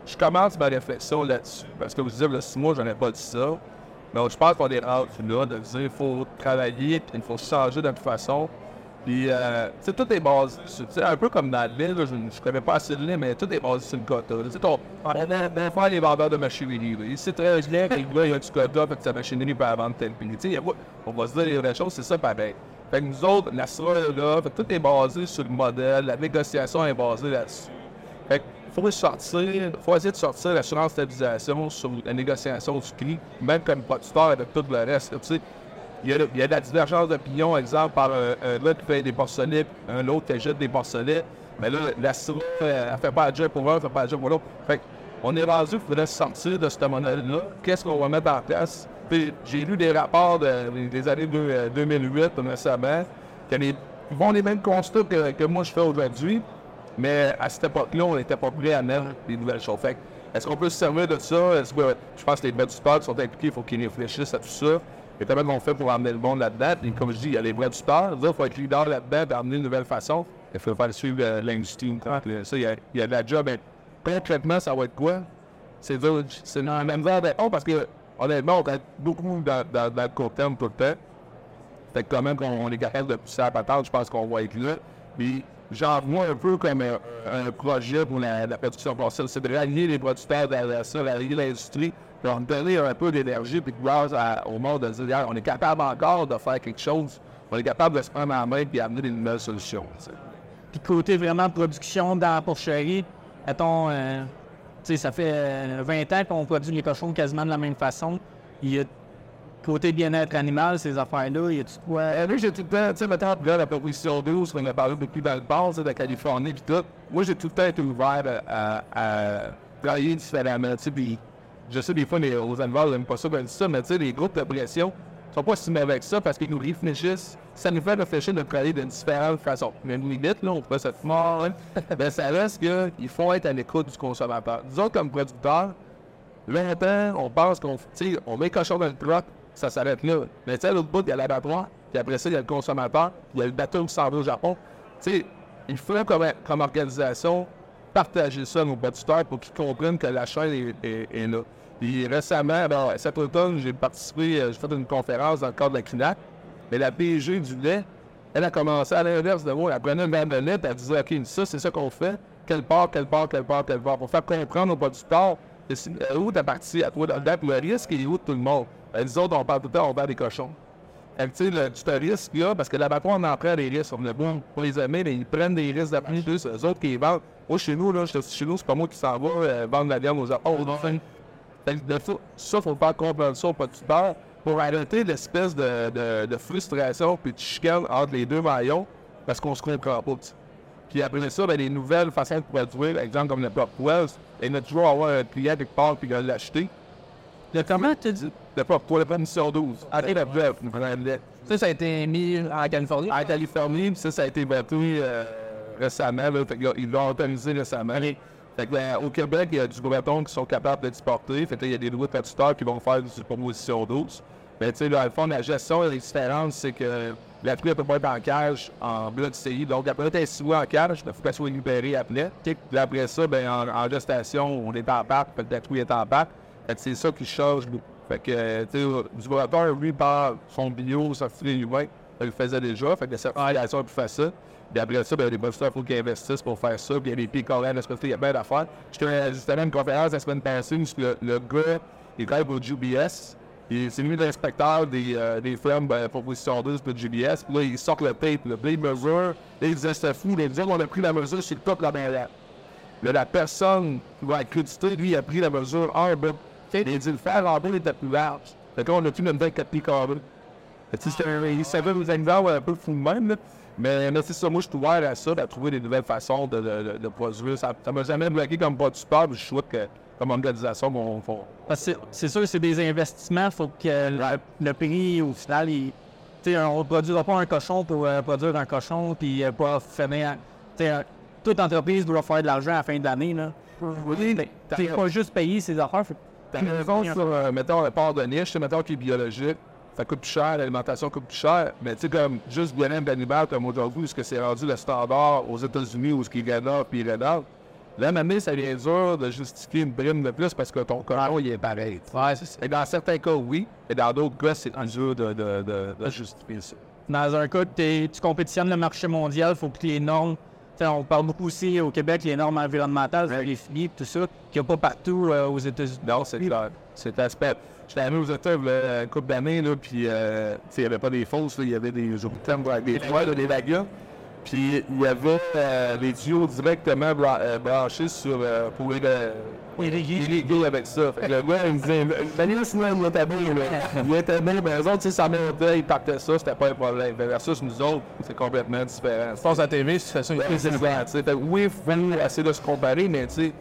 je commence ma réflexion là-dessus. Parce que vous disiez, là, six mois, j'en ai pas dit ça. Mais je pense qu'on est rendu là de dire qu'il faut travailler, il faut changer de toute façon. Puis, euh, tu sais, tout est basé sur, un peu comme dans l'île, je ne connais pas assez de l'île, mais tout est basé sur le quota. Tu sais, ton, on faire les vendeurs de machinerie. Là. C'est très clair que il y a du quota, fait que sa machinerie peut vendre tel prix. Tu sais, on va se dire les vraies choses, c'est ça pareil. Fait que nous autres, la est là, fait que tout est basé sur le modèle, la négociation est basée là-dessus. Fait qu'il faut sortir, faut essayer de sortir l'assurance stabilisation sur la négociation du prix, même comme producteur avec tout le reste. Tu sais, il y, a, il de la divergence d'opinion, exemple, par un, un qui paye des porcelets, un autre qui jette des porcelets. Mais là, la SRA, elle ne fait pas la job pour un, elle fait pas la job pour l'autre. Fait on est rendu qu'il faudrait sortir de ce modèle-là. Qu'est-ce qu'on va mettre en place? Puis j'ai lu des rapports des années 2008 récemment, qui font les mêmes constats que, moi je fais aujourd'hui, mais à cette époque-là, on n'était pas prêt à mettre des nouvelles choses. Fait est-ce qu'on peut se servir de ça? je pense que les maîtres du sport sont impliqués, il faut qu'ils réfléchissent à tout ça. Et comment on fait pour amener le monde là-dedans. Et comme je dis, il y a les vrais tuteurs. Il faut être leader là-dedans et amener une nouvelle façon. Il faut faire suivre euh, l'industrie. Ça, il y, a, il y a de la job. Mais concrètement, ça va être quoi? C'est c'est dans la même verre oh, parce que honnêtement, on est beaucoup dans, dans, dans, le court terme tout le temps. Fait que quand même, on est capable de pousser la patente, je pense qu'on va être là. Puis j'en vois un peu comme un, projet pour la, production possible. C'est de rallier les producteurs derrière ça, rallier l'industrie on donner un peu d'énergie puis grâce au monde de dire, on est capable encore de faire quelque chose, on est capable de se prendre en main et amener des nouvelles solutions. Puis côté vraiment production dans la porcherie, mettons, euh, ça fait euh, 20 ans qu'on produit les cochons quasiment de la même façon. Il y a côté bien-être animal, ces affaires-là, il y a tout quoi? Euh, moi, j'ai tout le temps, tu sais, maintenant, regarde la proposition 12, on a parlé depuis dans le sais, de la Californie, puis tout. Moi, j'ai tout le temps été ouvert à, à, à travailler différemment, tu sais, puis je sais, des fois, les, aux éleveurs, ils n'aiment pas ça, ben, ça, mais tu sais, les groupes de pression sont pas si mauvais avec ça parce qu'ils nous réfléchissent. Ça nous fait réfléchir de travailler d'une différente façon. Mais une limite, là, on peut se mort, hein. ben, ça reste qu'il faut être à l'écoute du consommateur. Nous autres, comme producteurs, 20 ans, on pense qu'on tu sais, on met le cochon dans le truck, ça s'arrête là. Mais tu sais, à l'autre bout, il y a l'abattoir, puis après ça, il y a le consommateur, il y a le bateau qui s'en va au Japon. Tu sais, il faut comme, comme organisation partager ça à nos producteurs pour qu'ils comprennent que la chaîne est, là. Puis récemment, ben, cet automne, j'ai participé, euh, j'ai fait une conférence dans le cadre de la CNAC, mais la PG du lait, elle a commencé à l'inverse de moi. Elle prenait une de lait, elle disait, OK, ça, c'est ça qu'on fait. Quelle part, quelle part, quelle part, quelle part. Pour faire comprendre aux producteurs, et euh, où ta partie à toi puis le risque est où tout le monde? Ben, nous autres, on parle tout le temps, on vend des cochons. Tu sais, le, tu te risques là, parce que l'abattoir, on en prend des risques. On est bon pour les aimer, mais ils prennent des risques de plus. plus. Eux autres qui vendent. Moi, chez nous, chez nous, c'est pas moi qui s'en va euh, vendre la viande aux autres. Fait que de ça, ça, faut faire comprendre ça aux producteurs pour arrêter l'espèce de, de, de frustration puis de chicane entre les deux maillons parce qu'on se comprend pas. Puis après ça, ben, les nouvelles façons de produire, exemple comme le Pop Wells, il y a toujours avoir un client quelque part puis l'acheter. Le comment tu dis? Le toi, le mission 12. Arrête la le lait. Ça, ça a été mis en Californie? En Californie, puis ça, ça a été battu euh, récemment. Là, fait ils l'ont autorisé récemment. Fait que, ben, au Québec, il y a du breton qui sont capables de l'exporter. Fait que il y a des de producteurs qui vont faire du proposition 12. Mais tu sais, là, à fond, la gestion, la différence, c'est que la truie ne peut pas être en cage en bloc CI. Donc, après, elle est sous en cage, il faut qu'elle soit libérée après. Puis après ça, ben, en, en gestation, on est en que la truie est en pack. C'est ça qui change. Fait que, euh, tu sais, lui, par son bio, sa fruit humain, il le faisait déjà. Fait que la certification est plus facile. Puis après ça, ben, les producteurs, il faut qu'ils investissent pour faire ça. Puis il y a des pays coréens il y a plein d'affaires. J'étais justement à une conférence la semaine passée où le, le gars, il travaille pour. Et c'est lui l'inspecteur des, euh, des fermes ben, proposition 12 pour GBS. Puis là, il sort le tape, le blade mesure. Là, il disait, c'est fou. Il disait, on a pris la mesure sur le top de la main là. La personne qui va être créditée, lui, a pris la mesure 1, ben, il dit, le fer en bas était plus large. Fait qu'on a tout notre 24 pieds carrés. Que, tu sais, c'était un- Il peu fou de même, là. Mais, mais c'est ça, moi, je suis ouvert à ça, à trouver des nouvelles façons de, de, de- de produire. Ça ne m'a jamais bloqué comme producteur, puis je souhaite que, comme organisation, on, on- c'est- sûr que c'est des investissements. faut que le, le prix, au final, il- sais, on ne produira pas un cochon pour euh, produire un cochon, puis euh, pas finir. sais, euh, toute entreprise doit faire de l'argent à la fin de l'année. là. Oui, Tu sais, pas juste payer ses affaires. T'as raison sur, euh, mettons, un part de niche, mettons, qui est biologique. Ça coûte plus cher, l'alimentation coûte plus cher. Mais tu sais, comme juste bien d'animal, comme aujourd'hui, est-ce que c'est rendu le standard aux États-Unis ou ce qui est Ghana puis Renard? Là, maintenant, ça devient dur de justifier une prime de plus parce que ton cochon, il est pareil. Ouais, c'est. Et dans certains cas, oui. Et dans d'autres cas, c'est dur de, de, de, de justifier ça. Dans un cas, tu compétitionnes le marché mondial, il faut que les normes. On parle beaucoup aussi au Québec, les normes environnementales, les filles, tout ça, qu'il n'y a pas partout euh, aux États-Unis. Non, c'est clair. C'est aspect. J'étais allé aux États là, une couple d'années, puis euh, il n'y avait pas des fausses, là, il y avait des hôpitaux avec des toits, des lagas. Puis il y avait euh, les tuyaux directement bra- euh, branchés sur, pour les, euh, irriguer avec ça. Fait que le gars, il me disait, Daniel, sinon, il était bien, là. Il était bien, mais eux autres, tu sais, ça montait, ils partaient ça, c'était pas un problème. Versus nous autres, c'est complètement différent. Tu passes à la TV, tu fais ça. Ouais, c'est ça, tu sais. Que oui, il faut essayer de se comparer, mais tu sais,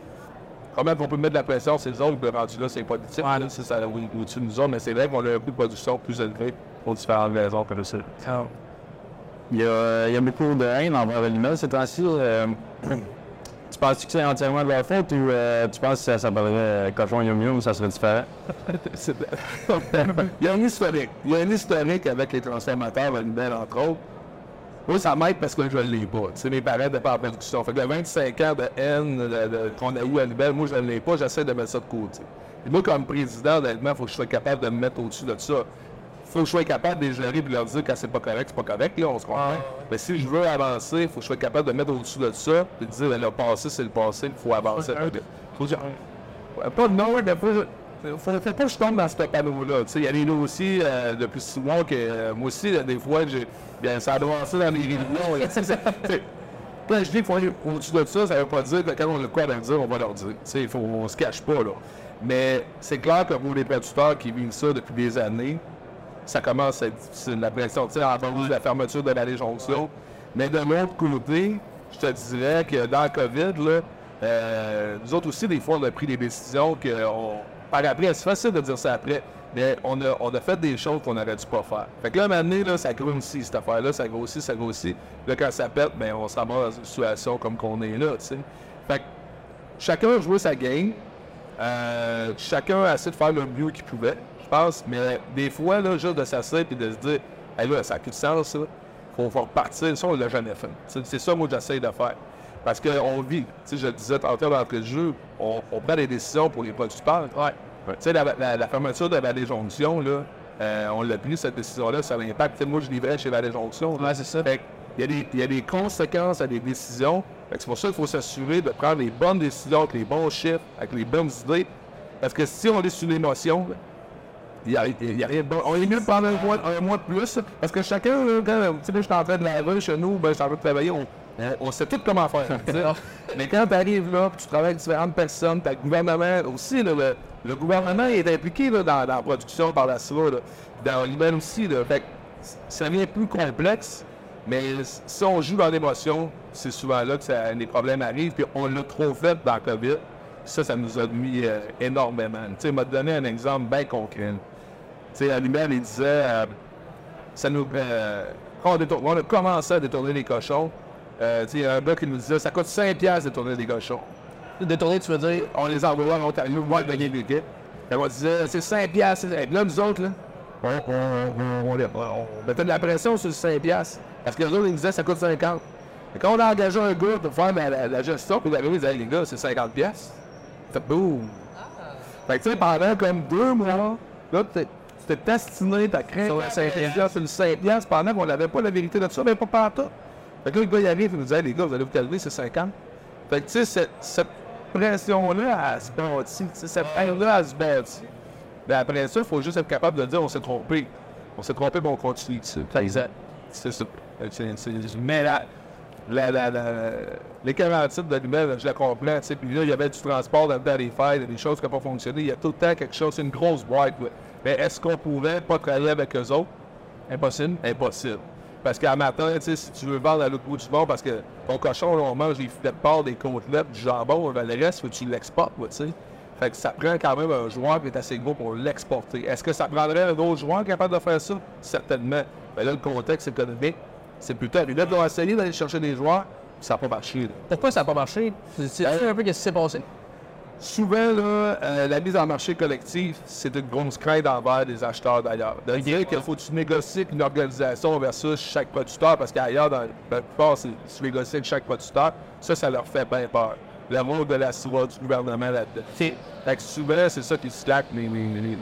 comment on peut mettre de la pression, c'est les autres, le rendu là, c'est pas du type, là, c'est ça, oui, au-dessus de nous autres, mais c'est vrai qu'on a un coût de production plus élevé pour différentes raisons comme ça. Il y a, il y a beaucoup de haine envers l'animal ces temps-ci. euh, tu penses que c'est entièrement de leur faute ou euh, tu penses que ça s'appellerait euh, cochon yum yum ça serait différent? Il y a un historique. Il y a un historique avec les transformateurs animaux, entre autres. Moi, ça m'aide parce que je ne l'ai pas. Tu sais, mes parents n'étaient pas en production. Fait que le 25 ans de haine qu'on a eu à Libelle, moi, je ne l'ai pas. J'essaie de mettre ça de côté. Et moi, comme président, honnêtement, il faut que je sois capable de me mettre au-dessus de ça. Il faut que je sois capable de les gérer et de leur dire quand c'est pas correct, c'est pas correct, là, on se comprend. Mais si je veux avancer, il faut que je sois capable de me mettre au-dessus de ça et de dire, ben, le passé, c'est le passé, il faut avancer. Faut Ouais, Pas non, pas. Faut, faut pas que je tombe dans ce panneau-là. Il y a des dossiers euh, de plus souvent que euh, moi aussi, là, des fois, j'ai. Bien, ça a avancé dans les réunions. Là, je dis qu'il faut aller au-dessus de ça, ça veut pas dire que quand on a quoi à leur dire, on va leur dire. Faut, on se cache pas, là. Mais c'est clair que pour les producteurs qui vivent ça depuis des années, ça commence à être difficile. La pression, tu sais, entendu la fermeture de la Jonction. Mais de l'autre côté, je te dirais que dans le COVID, euh, nous autres aussi, des fois, on a pris des décisions que, par après, c'est facile de dire ça après, mais on a, fait des choses qu'on n'aurait dû pas faire. Fait que là, à un moment donné, là, ça grossit, cette affaire-là, ça grossit, ça grossit. Là, quand ça pète, ben, on s'en va dans une situation comme qu'on est là, tu sais. Fait que chacun a joué sa game. Euh, chacun a essayé de faire le mieux qu'il pouvait, je pense. Mais des fois, là, juste de s'asseoir et de se dire, hey, là, ça n'a plus de sens, ça. Faut, repartir. Ça, on l'a jamais fait. C'est c'est ça, moi, que j'essaie de faire. Parce qu'on vit, tu sais, je le disais tantôt dans le jeu, on, on prend des décisions pour les producteurs. Ouais. Tu sais, la, la- la fermeture de Vallée Jonction, là, euh, on l'a pris, cette décision-là, ça a un impact. Tu sais, moi, je livrais chez Vallée Jonction. là. Ouais, c'est ça. Fait il y, a des, il y a des conséquences à des décisions. C'est pour ça qu'il faut s'assurer de prendre les bonnes décisions avec les bons chiffres, avec les bonnes idées. Parce que si on est sur l'émotion, là, il y a, il y a rien de bon. On est mieux de prendre un mois, un mois de plus. Parce que chacun, quand tu sais, là, je suis en train de laver chez nous, ben, je suis en train de travailler, on, on sait tout comment faire. Mais quand tu arrives là, puis tu travailles avec différentes personnes, tu as le gouvernement aussi, là, le, le gouvernement est impliqué là, dans, dans la production par la là, dans l'humain aussi. Là, fait que ça devient plus complexe. Mais si on joue dans l'émotion, c'est souvent là que ça- les problèmes arrivent. Puis on l'a trop fait dans le COVID. Ça, ça nous a mis euh, énormément. Tu sais, il m'a donné un exemple bien concret. Sais, Alimel, il disait, euh, ça nous, euh, quand on, détourne- on a commencé à détourner les cochons, euh, il y a un gars qui nous disait, ça coûte 5 piastres de détourner des cochons. Détourner, tu veux dire? On les envoyait en Ontario, voir le gagner l'équipe. Et on disait, c'est 5 piastres. Et là, nous autres, là, on, mettait de la pression sur le 5 piastres. Parce que les autres, ils nous disaient, ça coûte 50. Et quand on a engagé un gars pour faire la, la- la gestion, puis la ils disaient, les gars, c'est 50 piastres. Fait boum. Fait que tu sais, pendant comme deux mois, là, t'es destiné, t'as créé sur le 5 piastres, sur le 5 piastres, pendant qu'on n'avait pas la vérité de ça, mais pas partout. Fait que là, le gars, il arrive, il nous dit, Hey, les gars, vous allez vous calmer, c'est 50. Fait que tu sais, cette, cette pression-là, elle se bâtit. Tu sais, cette haine-là, elle se bâtit. Mais après ça, il faut juste être capable de dire, on s'est trompé. On s'est trompé, mais on continue. tu sais. Exact. C'est ça. C'est- c'est- Mais la, la, les carotides de l'humain, je la comprends. tu sais. Puis là, il y avait du transport dans le des fêtes, il y a des choses qui n'ont pas fonctionné. Il y a tout le temps quelque chose, c'est une grosse boîte. ouais. Mais est-ce qu'on pouvait pas travailler avec eux autres? Impossible. Impossible. Parce qu'à matin, tu sais, si tu veux vendre à l'autre bout du monde, parce que ton cochon, là, on mange des filets de porc, des côtelettes, du jambon, le reste, faut que tu l'exportes, ouais, tu sais. Fait que ça prend quand même un joueur qui est assez gros pour l'exporter. Est-ce que ça prendrait un autre joueur capable de faire ça? Certainement. Mais là, le contexte économique, c'est plutôt arrivé. Là, ils ont essayé d'aller chercher des joueurs, puis ça n'a pas marché. là. Pourquoi ça n'a pas marché? Tu sais un peu qu'est-ce qui s'est passé? Souvent, là, euh, la mise en marché collectif, c'est une grosse crainte envers des acheteurs d'ailleurs. De dire qu'il faut que tu négocies avec une organisation versus chaque producteur, parce qu'ailleurs, dans la plupart, c'est tu négocies avec chaque producteur. Ça, ça leur fait bien peur. Rôle de la SIRA, du gouvernement là-dedans. C'est Fait que souvent, c'est ça qui slack les,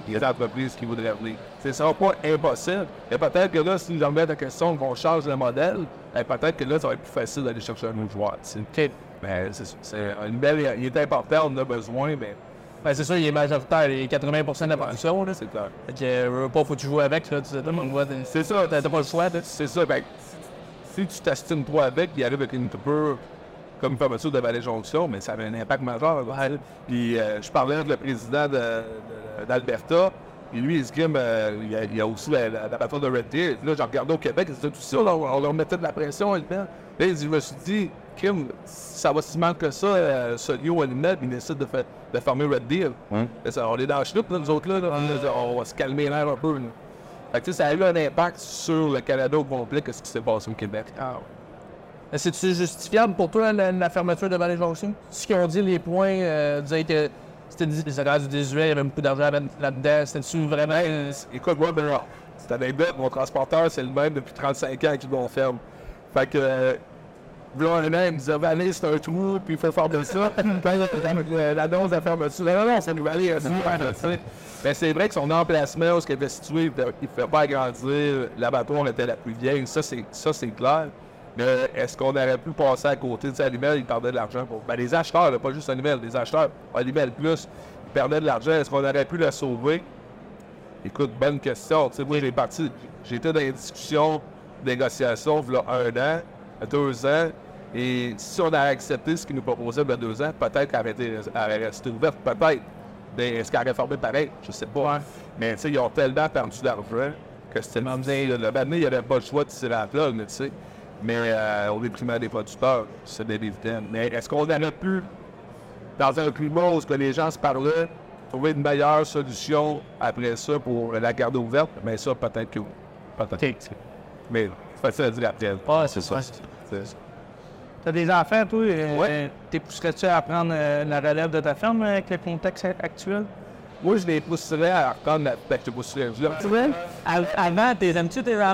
les, entreprises qui voudraient venir. Ce ne sera pas impossible. Et peut-être que là, si je remets la question qu'on change le modèle, ben, peut-être que là, ça va être plus facile d'aller chercher un autre joueur. sais. Mais c'est c'est une belle. Il est important, on en a besoin, mais ben, c'est sûr, il est majoritaire, il est 80 de la production. Là. c'est clair. Fait que, euh, pas, faut que tu joues avec. Là, tu sais, C'est ça. T'as pas le choix. C'est ça. Ben, si tu t'astines trop avec, il arrive avec une coupure comme fermeture de Vallée Jonction, mais ça avait un impact majeur. ouais. Puis euh, je parlais avec le président de- de- d'Alberta. Puis lui, il se dit, euh, il, y a, il y a aussi la, la, la bataille de Red Deer. Là, j'ai regardé au Québec, c'était tout ça, là, on leur mettait de la pression, Là, il dit, je me suis dit, Kim, ça va si mal que ça, euh, ce lieu à Limette, il décide de, fa- de fermer Red Deer. Là, on est dans la chenoute, là, nous autres, là, là. on va se calmer l'air un peu. là. Fait que, tu sais, ça a eu un impact sur le Canada au complet, que ce qui s'est passé au Québec. Mais C'est-tu justifiable pour toi, la, la fermeture de Valley Jonction? Ce qu'ils ont dit, les points, euh, disaient que c'était des horaires du 18, il y avait beaucoup d'argent là- là-dedans. C'était-tu vraiment. euh, Écoute, moi, ben, c'est anecdote, mon transporteur, c'est le même depuis 35 ans qu'il m'en ferme. Fait que, euh, là, un an, il me disait, Valais, c'est un trou, puis il faut faire de ça. Quand euh, l'annonce de la fermeture, non, non, ça nous valait un trou, tu sais. Mais c'est vrai que son emplacement, où ce qu'il était situé, il ne fait pas agrandir, l'abattoir était la plus vieille, ça, c'est, ça, c'est clair. Mais est-ce qu'on aurait pu passer à côté? De Animal, il perdait de l'argent pour. Ben, les acheteurs, là, pas juste Animal, les acheteurs, Animal Plus, ils perdaient de l'argent. Est-ce qu'on aurait pu la sauver? Écoute, bonne question. Tu sais, moi, j'ai parti. J'étais dans les discussions, négociations, il y a un an, deux ans. Et si on avait accepté ce qu'ils nous proposaient il y a deux ans, peut-être qu'elle aurait, resté ouverte, peut-être. Mais est-ce qu'elle aurait fermé pareil? Je sais pas. Mais tu sais, ils ont tellement perdu d'argent que c'était. Le moment donné, il n'y avait pas le choix de tirer la plug, tu sais. Mais euh, au déprimant des producteurs, c'est des dividendes. Mais est-ce qu'on aurait pu, dans un climat où que les gens se parlaient, trouver une meilleure solution après ça pour la garder ouverte? Mais ça, peut-être que oui. Peut-être. Mais c'est facile à dire après. Ouais, c'est ça. T'as des enfants, toi? euh, Ouais. T'es pousserais-tu à prendre euh, la relève de ta ferme euh, avec le contexte actuel? Moi, je les pousserais à reprendre la... Ben, je pousserais. Je leur dirais... Av- Avant, t'es aimes-tu tes? Euh,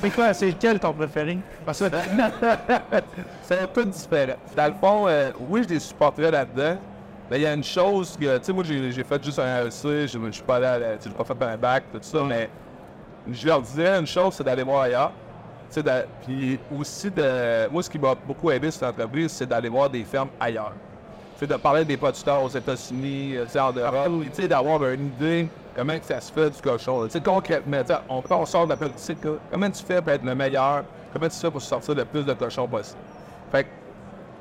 C'est quoi? C'est lequel ton préféré? Parce que c'est un peu différent. Dans le fond, euh, oui, je les supporterais là-dedans. Mais il y a une chose que, tu sais, moi, j'ai fait juste un AEC, je je suis pas allé sais, j'ai pas fait un bac, tout ça, mais je leur disais une chose, c'est d'aller voir ailleurs. Puis aussi, de, moi, ce qui m'a beaucoup aidé cette entreprise, c'est d'aller voir des fermes ailleurs. Tu sais, de parler des producteurs aux États-Unis, euh, tu sais, en Europe, tu sais, d'avoir une idée comment que ça se fait du cochon. Tu sais, concrètement, on, quand on sort de la politique, là, comment tu fais pour être le meilleur? Comment tu fais pour sortir le plus de cochons possible? Fait que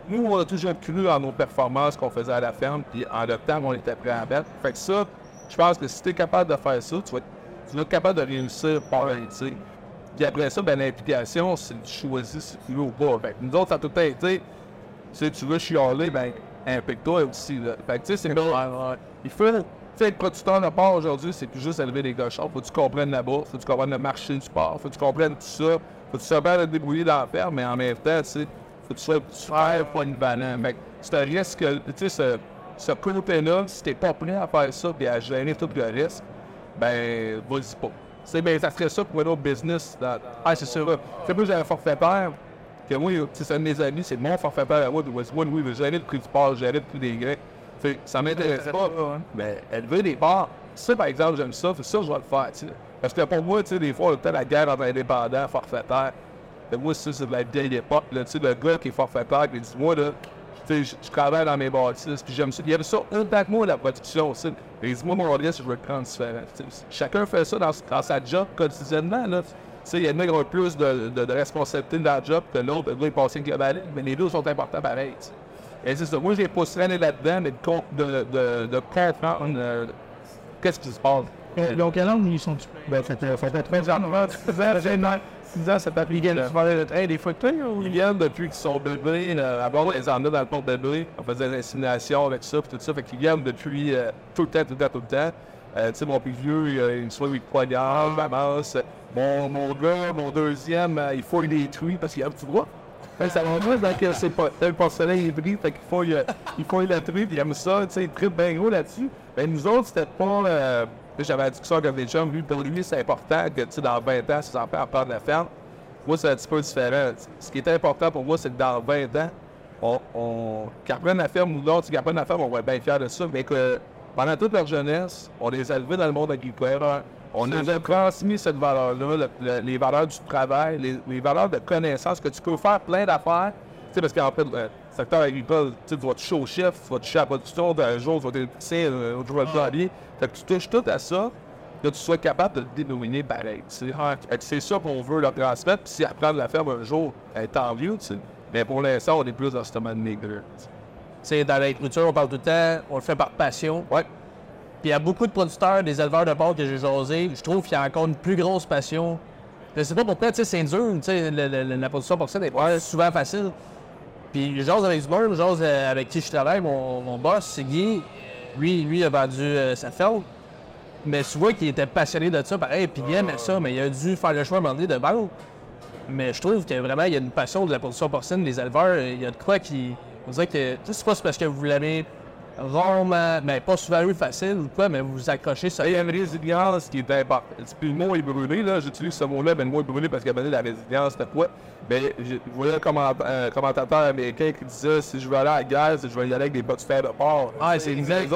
nous, on a toujours cru en nos performances qu'on faisait à la ferme, puis en le temps, on était prêt à mettre. Fait que ça, je pense que si tu es capable de faire ça, tu vas, être- tu vas être capable de réussir par sais. Puis après ça, ben, l'implication, c'est de choisir si tu veux ou pas. Fait que nous autres, ça a tout le temps été, si tu veux chialer, ben, implique-toi aussi. Là. Fait que tu sais, c'est Il faut, tu sais, être producteur de porc aujourd'hui, c'est plus juste élever des cochons. Faut que tu comprennes la bourse, faut que tu comprennes le marché du porc, faut que tu comprennes tout ça. Faut que tu de te débrouiller dans la ferme, mais en même temps, tu sais, faut que tu sois super polyvalent. Fait que c'est un risque, que, tu sais, ce, ce côté-là, si t'es pas prêt à faire ça et à gérer tout le risque, ben, vas-y pas. C'est ben, ça serait ça pour un autre business. dans- Ah, c'est sûr. C'est plus un forfaitaire que moi, c'est un de mes amis, c'est mon forfaitaire à moi de Westwood. Oui, il veut gérer le prix du porc, gérer le prix des grains. Fait ça m'intéresse pas. Mais elle veut des porcs. Ça, par exemple, j'aime ça. Fait ça, je vais le faire. tu sais. Parce que pour moi, tu sais, des fois, peut-être la guerre entre indépendants, forfaitaires. Fait que moi, ça, c'est de la vieille époque. Là, le gars qui est forfaitaire, qui dit Moi, là, tu sais, je- je travaille dans mes bâtisses, puis j'aime ça. Il y avait ça autant que moi, la production aussi. Et dis-moi, mon risque, je veux le prendre différent. Chacun fait ça dans, dans sa job quotidiennement. Là. Sais, il y en a qui ont plus de, de, de responsabilité dans la job que l'autre, il passe une globale, mais les deux sont importants pareil. tu sais. Et c'est ça. Moi, j'ai pas traîné là-dedans, mais de, de, de, de comprendre euh, qu'est-ce qui se passe. Donc, quel âge ils sont Ben, ça fait, ça fait 13 ans, 6 ans, 6 ans, ça plus de tu parlais de train des ou? Ils viennent depuis qu'ils sont bébés. Avant, les en a dans le port bébé. On faisait des inséminations avec ça, puis tout ça. Fait qu'ils viennent depuis euh, tout le temps, tout le temps, tout le temps. Euh, tu sais, mon plus vieux, il, a une soirée de poignard, maman. Mon, mon gars, mon deuxième, euh, il faut les détruire parce qu'il a un petit que ça moins dans que c'est pas un porcelain hybride, fait qu'il faut, euh, il faut la truie, puis il aime ça, tu sais, il tripe bien gros là-dessus. Mais nous autres, c'était pas. J'avais la discussion avec des chums, lui, pour lui, c'est important que, tu sais, dans 20 ans, ses enfants en parlent de la ferme. Moi, c'est un petit peu différent. Ce qui est important pour moi, c'est que dans 20 ans, on, on reprennent la ferme ou l'autre, reprennent la ferme, on va bien fiers de ça, mais que pendant toute leur jeunesse, on les a élevés dans le monde agricole. On nous a transmis cette valeur-là, le- le- les valeurs du travail, les, les valeurs de connaissance, que tu peux faire plein d'affaires. Tu sais, parce qu'en fait, le secteur agricole, tu vas toucher au chef, tu vas toucher à la production, d'un jour, tu vas être électricien, un autre jour. Fait que tu touches tout à ça, que tu sois capable de le dénominer pareil. C'est ça qu'on veut leur transmettre, puis si apprendre à la faire un jour, eh, tant mieux, tu sais. Mais pour l'instant, on est plus dans ce domaine nègre. C'est dans l'agriculture, on parle tout le temps, on le fait par passion. Ouais. Puis il y a beaucoup de producteurs, des éleveurs de porc que j'ai jasé, je trouve qu'il y a encore une plus grosse passion. Je sais pas pourquoi, tu sais, c'est dur, tu sais, la production porcine n'est pas souvent facile. Puis je jase avec du monde, je jase euh, avec qui je travaille, mon, mon boss, c'est Guy. Lui, lui a vendu euh, sa ferme. Mais tu vois qu'il était passionné de ça, pareil, puis il aimait ça, mais il a dû faire le choix à un moment donné de vendre. Mais je trouve que vraiment, il y a une passion de la production porcine, les éleveurs, il y a de quoi qui. On dirait que. Tu sais, c'est pas parce que vous l'avez rarement, mais pas souvent eu facile ou quoi, mais vous vous accrochez ça. Il y a une résilience qui est importante. Puis le mot est brûlé, là. J'utilise ce mot-là, mais le mot est brûlé parce qu'il y avait la résilience, c'était quoi? Mais je voyais un comment- un commentateur américain qui disait si je veux aller à la guerre, je vais y aller avec des bottes de fer de porc. Ah, c'est exact, ils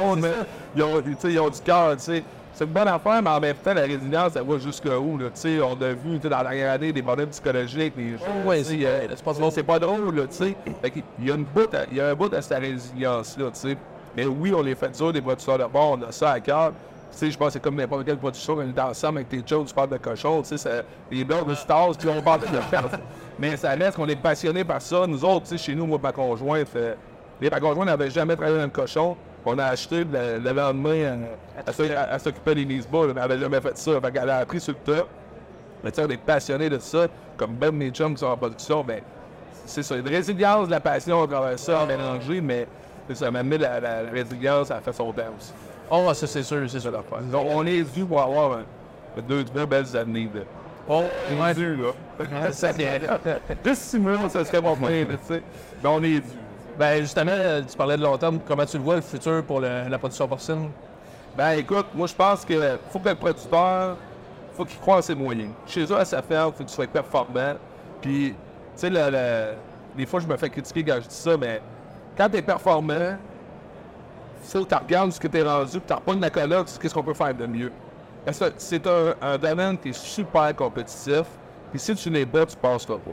ont du cœur, tu sais. C'est une bonne affaire, mais en même temps, la résilience, elle va jusqu'où, là? Tu sais, on a vu, tu sais, dans la dernière année, des problèmes psychologiques, les gens, ouais, tu sais, euh, c'est pas, c'est pas drôle, là, tu sais. Fait qu'il y a une bout, à- il y a un bout à cette résilience-là, tu sais. Mais oui, on les fait dur, des producteurs de bord, on a ça à cœur. sais, je pense que c'est comme n'importe quelle production, quand on est ensemble avec tes chums, tu parles de cochon, tu sais, c'est les blogs de stars, puis on parle de faire. Mais ça laisse qu'on est passionné par ça. Nous autres, tu sais, chez nous, moi, ma conjointe, euh, les ma conjointe n'avait jamais travaillé dans le cochon. On a acheté le, le lendemain, elle, s'oc- elle s'occupait des mises bas, elle n'avait jamais fait ça. Fait qu'elle a appris sur le tas. Mais tu sais, on est passionné de ça. Comme même mes chums qui sont en production, ben, c'est ça. Une résilience, de la passion à travers ça, mélangé, mais ça m'a amené la, la- la résilience, a fait son temps aussi. Oh, ça, c'est sûr, c'est sûr. Donc, on est dû pour avoir deux, deux belles années. Là. Oh, On est dû, là. Juste six mois, ça serait point, tu sais. Mais on est dû. Ben, justement, euh, tu parlais de long terme. Comment tu le vois, le futur pour la production porcine? Ben écoute, moi je pense que faut que le producteur, faut qu'il croie en ses moyens. Chez eux, à sa ferme, faut que tu sois performant. Puis, tu sais, des fois je me fais critiquer quand je dis ça, mais quand tu es performant, tu regardes ce que tu es rendu, puis tu repognes la colloque, qu'est-ce qu'on peut faire de mieux. C'est un, domaine qui est super compétitif, puis si tu n'es pas, tu passeras pas.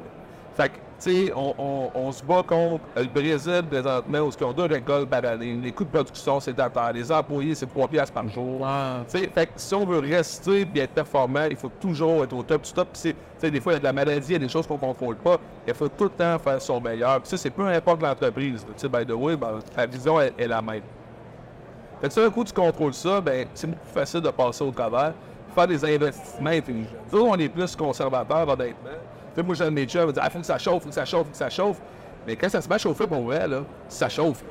Sais, on, on- on se bat contre le Brésil présentement, où on a deux récoltes par année. Les coûts de production, c'est à terre. Les employés, c'est 3 piastres par jour. Fait que si on veut rester et être performant, il faut toujours être au top du top. Des fois, il y a de la maladie, il y a des choses qu'on ne contrôle pas. Il faut tout le temps faire son meilleur. Puis ça, c'est peu importe l'entreprise. Tu sais, by the way, ben, la vision est, est la même. Fait que si un coup tu contrôles ça, ben c'est beaucoup plus facile de passer au travers, faire des investissements intelligents. Nous, on est plus conservateurs, honnêtement. Sais, moi, j'ai mes chums, il dit Ah, faut que ça chauffe, faut que ça chauffe, faut que ça chauffe. Mais quand ça se met à chauffer pour vrai, là, ça chauffe.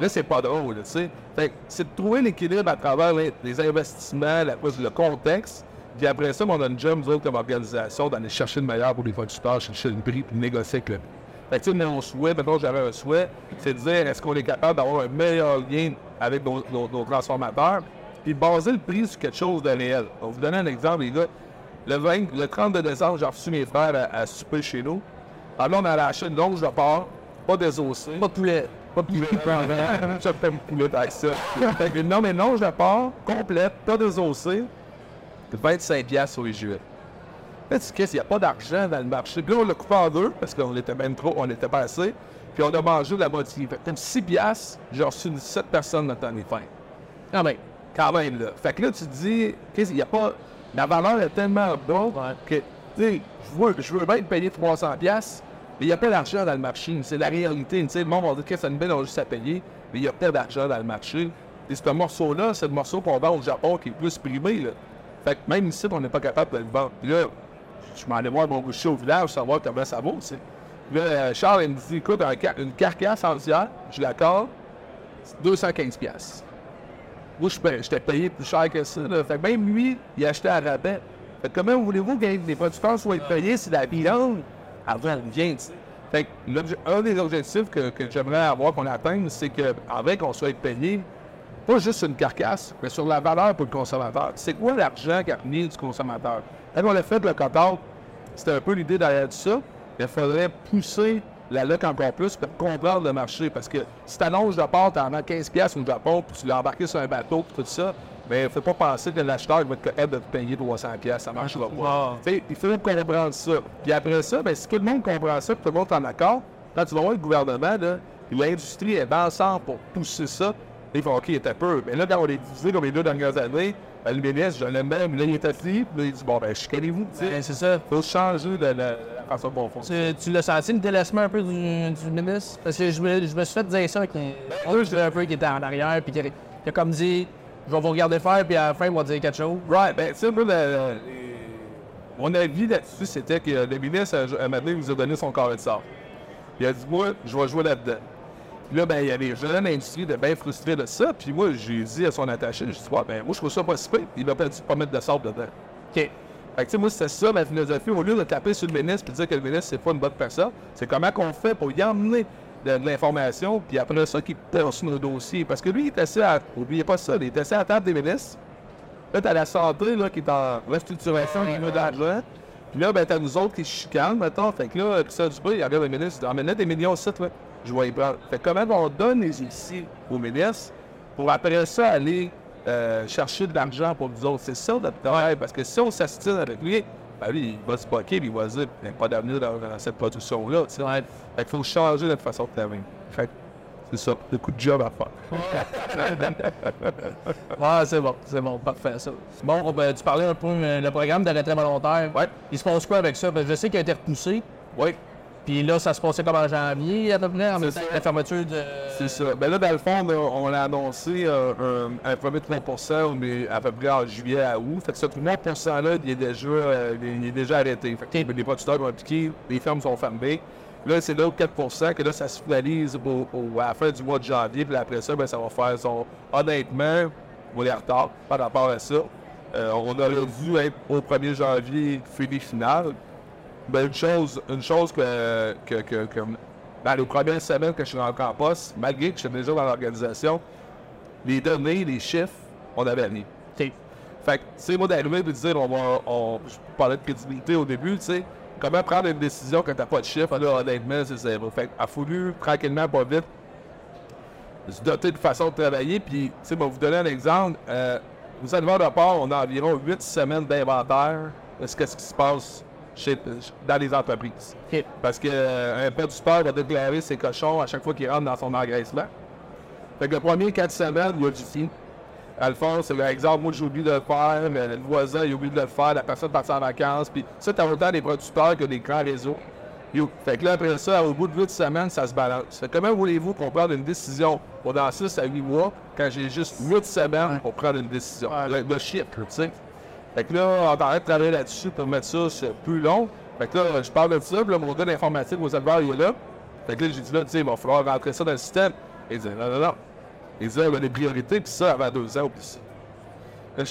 Là, c'est pas drôle, tu sais. Fait que c'est de trouver l'équilibre à travers les, les investissements, la- le contexte. Puis après ça, on a une job, nous autres, comme organisation, d'aller chercher le meilleur pour les producteurs, chercher le prix, puis négocier avec le prix. Fait que, tu sais, mon souhait, maintenant j'avais un souhait, c'est de dire est-ce qu'on est capable d'avoir un meilleur lien avec nos, nos- nos transformateurs, puis baser le prix sur quelque chose de réel. On vous donner un exemple, les gars. Le, 20 le 32 décembre, j'ai reçu mes frères à, à souper chez nous. Alors là, on allait acheter une longe de porc, pas désossée. Pas de poulet. Pas de poulet. Je fais mon poulet avec ça. Fait que, non, mais une longe de porc, complète, pas désossée, 25$ piastres sur les juillet. Là, tu sais, il n'y a pas d'argent dans le marché. Puis là, on l'a coupé en deux parce qu'on était même trop, on était pas assez. Puis on a mangé la moitié. Fait que comme 6 piastres, j'ai reçu 7 personnes dans les fins. Ah ben, Quand même, là. Fait que là, tu te dis, qu'est-ce- il y a pas. La valeur est tellement basse que, tu sais, je veux, je veux bien te payer 300$, piastres, mais il y a pas d'argent dans le marché. C'est la réalité. Tu sais, le monde va dire que met, on a juste à payer, mais il y a pas d'argent dans le marché. Et ce morceau-là, c'est le morceau qu'on vend au Japon qui est plus primé, là. Fait que même ici, on n'est pas capable de le vendre. Puis là, je m'en allais voir mon boucher au village, savoir comment ça vaut. Puis là, euh, Charles, il me dit, écoute, une carcasse entière, je la corde, c'est 215$. Moi, j'étais payé plus cher que ça. Fait que même lui, il achetait à rabais. Fait comment voulez-vous que les producteurs soient payés si la viande, avant, elle vient? Fait que un des objectifs que, j'aimerais avoir qu'on atteigne, c'est qu'avec qu'on soit payé, pas juste sur une carcasse, mais sur la valeur pour le consommateur. C'est quoi l'argent qui a venu du consommateur? Quand on a fait le cut c'était un peu l'idée derrière tout ça. Il faudrait pousser la lutte encore plus pour comprendre le marché. Parce que si tu annonces de part, tu en as 15$ piastres au Japon, puis tu l'as embarqué sur un bateau, puis tout ça, mais ne faut pas penser que l'acheteur va être capable de te payer 300$. piastres. Ça ne marchera pas. Il faut comprendre ça. Puis après ça, ben, si tout le monde comprend ça, puis tout le monde est en accord, quand tu vas voir le gouvernement, là, l'industrie est bien ensemble pour pousser ça, ils font OK, il était peu. Mais là, quand on est divisé comme les deux dernières années, ben, le ministre, je l'aime mais là, il est assis, puis là, il dit Bon, ben, chicanez-vous. ben, c'est ça. faut changer de la, Tu, tu l'as senti le délaissement un peu du, du ministre? Parce que je me, je me suis fait dire ça avec les autres, un peu qui était en arrière, puis qui a, qui a comme dit Je vais vous regarder faire, puis à la fin, il va dire quelque chose. Right, ben, tu sais, mon avis là-dessus, c'était que le ministre, un moment donné, il nous a donné son carré de sort. Il a dit, moi, je vais jouer là-dedans. Puis là, ben, il y a les jeunes de l'industrie de bien frustrés de ça. Puis moi, j'ai dit à son attaché, je dis, ouais, ben, moi, je trouve ça pas si pire. Il m'a pas dit de pas mettre de sable dedans. OK. Fait que, tu sais, moi, c'était ça ma philosophie. Au lieu de taper sur le ministre et dire que le ministre, c'est pas une bonne personne, c'est comment qu'on fait pour y emmener de, de l'information, puis après ça, qu'il perd sur nos dossiers. Parce que lui, il est assis à. Oubliez pas ça, il est assis à la table des ministres. Là, t'as la santé, là, qui est en restructuration, il veut d'argent. Puis là, ben, t'as nous autres qui chicanent, mettons. Fait que là, ça du bruit, il regarde le ministre, il dit, emmène des millions aussi, ouais. Je vais y prendre. Fait que comment on donne les outils au ministre pour après ça aller euh, chercher de l'argent pour nous autres? C'est ça notre travail, parce que si on s'astine avec lui, ben lui, il va se bloquer, puis il va se dire, il n'y a pas d'avenir dans, dans cette production-là, tu sais. Fait qu'il faut changer notre façon de travailler. Fait C'est ça, le coup de job à faire. Ouais, c'est bon, c'est bon, parfait ça. Bon, ben, tu parlais un peu euh, le programme de retraite volontaire? Ouais. Il se passe quoi avec ça? Ben, je sais qu'il a été repoussé. Oui, Puis là, ça se passait comme en janvier, à peu près, en même temps la fermeture de. c'est ça. Ben là, dans le fond, on a annoncé euh, un, un premier 30 mais à peu près en juillet à août. Fait que ce 30 %-là, il est déjà, euh, il est déjà arrêté. Fait que les producteurs vont appliquer, les fermes sont fermées. Là, c'est là au 4% que là, ça se finalise au- au- à la fin du mois de janvier. Puis après ça, ben, ça va faire son. Honnêtement, on est en retard par rapport à ça. Euh, on aurait dû être au 1er janvier fini final. Ben, une chose, une chose que, que, que, que dans les premières semaines que je suis rentré en poste, malgré que je suis déjà dans l'organisation, les données, les chiffres, on avait rien. Fait que, tu sais, moi, d'arriver et de dire, on va, on, je parlais de crédibilité au début, tu sais, comment prendre une décision quand t'as pas de chiffres, là, honnêtement, c'est zéro. Fait qu'il a fallu, tranquillement, pas vite, se doter de façon de travailler, puis, tu sais, moi, vous donner un exemple, euh, vous allez voir de part, on a environ 8 semaines d'inventaire de ce, qu'est-ce qui se passe chez, dans les entreprises. Parce qu'un père du sport va déclarer ses cochons à chaque fois qu'il rentre dans son engraissement. Fait que le premier 4 semaines, il y a du. Alphonse, c'est l'exemple, moi j'ai oublié de le faire, mais le voisin il a oublié de le faire, la personne partie en vacances, puis ça, t'as autant des producteurs que des grands réseaux. Fait que là, après ça, au bout de 8 semaines, ça se balance. Fait comment voulez-vous qu'on prenne une décision? Pour dans 6 à 8 mois quand j'ai juste 8 semaines pour prendre une décision? Le, le chiffre, tu sais. Fait que là, on est en train de travailler là-dessus pour mettre ça plus long. Fait que là, je parle de ça, puis là, mon gars d'informatique aux éleveurs, il est là. Fait que là, j'ai dit là, tu sais, il va falloir rentrer ça dans le système. Il dit non, non, non. Il dit, il y a des priorités, puis ça, avant deux ans, puis ça. Tu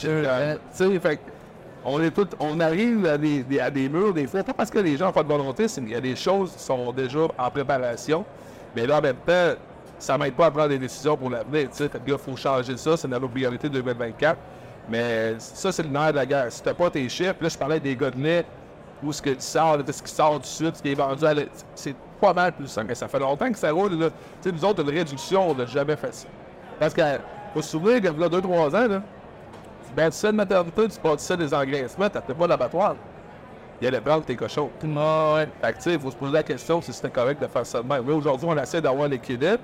sais, fait on est tout, on arrive à des, des- à des murs des fois, pas parce que les gens n'ont pas de volonté, c'est qu'il y a des choses qui sont déjà en préparation. Mais là, en même temps, ça m'aide pas à prendre des décisions pour l'avenir. Tu sais, fait que là, il faut changer ça, c'est dans nos priorités 2024. Mais ça, c'est le nerf de la guerre. Si t'as pas tes chiffres, là, je parlais des gars de où ce que tu sors, ce qui sort du sud, ce qui est vendu à la- C'est pas mal plus simple. Mais ça fait longtemps que ça roule, là. Tu sais, nous autres, une réduction, on n'a jamais fait ça. Parce que, faut se souvenir que, là, 2-3 ans, là, tu ça de maternité, tu ça des engraissements, t'as pas d'abattoir. Il allait prendre tes cochons. Ah, ouais. Fait que, tu sais, il faut se poser la question si c'était correct de faire ça de même. Oui, aujourd'hui, on essaie d'avoir l'équilibre,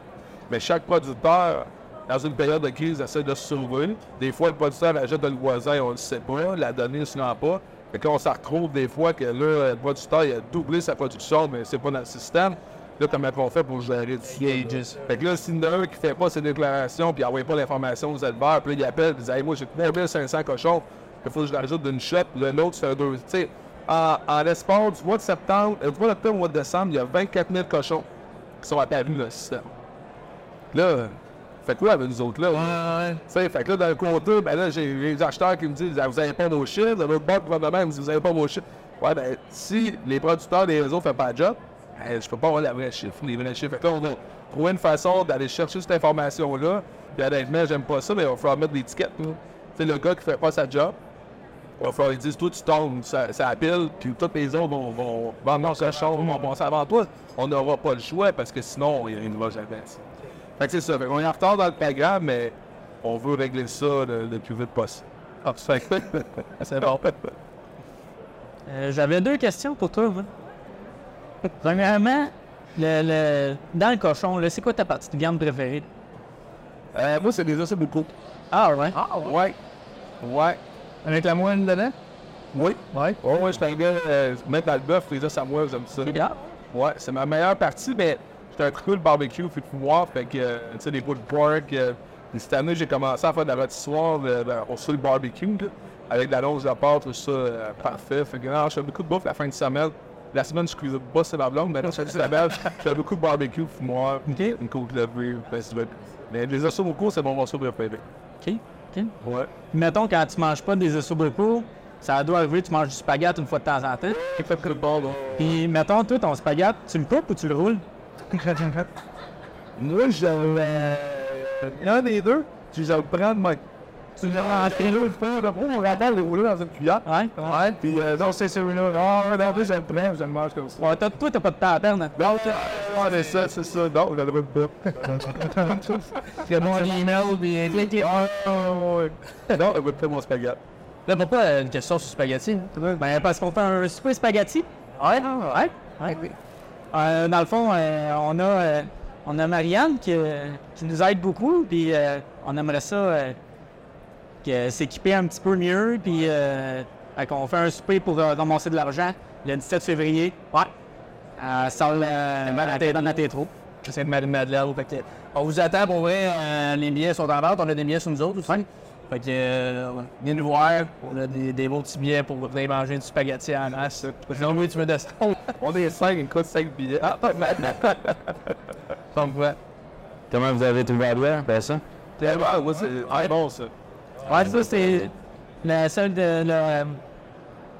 mais chaque producteur, dans une période de crise, essaie de se sauver. Des fois, le producteur achète de le voisin, on ne le sait pas, la donnée ne se rend pas. Fait que là, on s'en retrouve des fois que là, le producteur, il a doublé sa production, mais c'est pas dans le système. Là, comment on fait pour gérer du Gages. Fait que là, s'il y en a un qui fait pas ses déclarations, puis n'envoie pas l'information aux éleveurs, puis là, il appelle, il dit Hey, moi, j'ai 9500 cochons, il faut que je rajoute d'une le l'autre, c'est un deux. Tu sais, en, en l'espace du mois de septembre, euh, du mois d'octobre au mois de décembre, il y a 24 000 cochons qui sont apparus dans le système. Là, fait quoi avec nous autres là? Ouais, fait que là, dans le compteur, ben là, j'ai les acheteurs qui me disent Ah, Vous avez pas vos chiffres. L'autre me dit Vous avez pas vos chiffres. Ouais, ben, si les producteurs des réseaux ne font pas le job, ben, je peux pas avoir les vrais chiffres, les vrais chiffres. Fait que là, on va trouver une façon d'aller chercher cette information-là. Puis honnêtement, j'aime pas ça, mais il va falloir mettre des. Tu sais, le gars qui fait pas sa job, il va falloir lui dire Toi, tu tombes, ça, ça pile, puis tous les autres vont, vont vendre leur cochon, vont passer avant toi. On n'aura pas le choix parce que sinon, il ne va jamais. Fait que c'est ça. Fait qu'on est en retard dans le programme, mais on veut régler ça le, le plus vite possible. Ah, C'est bon. Euh, J'avais deux questions pour toi. moi. Premièrement, le, le- dans le cochon, c'est quoi ta partie de viande préférée? Euh, moi, c'est des os beaucoup. Ah, ouais. Ouais. Ouais. Avec la moine dedans? Oui. Ouais. Ouais, ouais, je gars, euh, mettre dans le bœuf, les os à moi, j'aime ça. Ah, Ouais, c'est ma meilleure partie, mais j'étais un trou de barbecue, fait de pouvoir, fait que, euh, tu sais, des pulled pork. euh, et cette année, j'ai commencé à faire de la rôtissoire euh, ben, au le barbecue, là, avec de la longe de pâte, tout ça, euh, parfait. Fait que, non, je fais beaucoup de bouffe la fin de semaine. La semaine, je cuisine pas, c'est ma blonde, mais là, je fais la belle. Je fais beaucoup de barbecue, fumoir, une côte levée, c'est bien. Mais les os au cours, c'est mon morceau préféré. OK. OK. Ouais. Mettons, quand tu manges pas des œufs au ça doit arriver, tu manges du spaghetti une fois de temps en temps. Le. Puis, mettons, toi, ton spaghetti, tu le coupes ou tu le roules? Moi, j'avais. Un des deux, tu vas le prendre, Mike. Tu vas rentrer là, le faire, là, on va le dans une cuillère. Ouais. Ouais, puis euh, non, c'est celui-là. Ah, non, plus, je le prends, je le mange comme ça. Ouais, toi, t'as pas de temps à perdre. hein? Non, c'est ah, c'est ça, c'est ça. Non, je le pas. C'est mon email, puis. Ah, ouais. Non, je vais faire mon spaghetti. Là, pourquoi euh, une question sur spaghetti? Ben, parce qu'on fait un super spaghetti. Ouais. Ouais. ouais. Euh, dans le fond, euh, on a, euh, on a Marianne qui, qui nous aide beaucoup, puis on aimerait ça que s'équiper un petit peu mieux, puis fait qu'on fait un souper pour ramasser de l'argent le 17 février. Ouais. À salle à- Tétro. C'est de Marie-Madeleine. Fait que, on vous attend pour vrai. les billets sont en vente. On a des billets sur nous autres aussi. Fait que, euh, venez nous voir. On a des, des beaux petits billets pour venir manger du spaghetti à la masse. Non, oui, tu veux descendre. On est 5, il coûte 5 billets. Ah, Donc, ouais. Comment vous avez trouvé Adware? Ben ça? c'est bon, ouais, c'est bon ça. Ouais, ça, c'est la seule de, euh,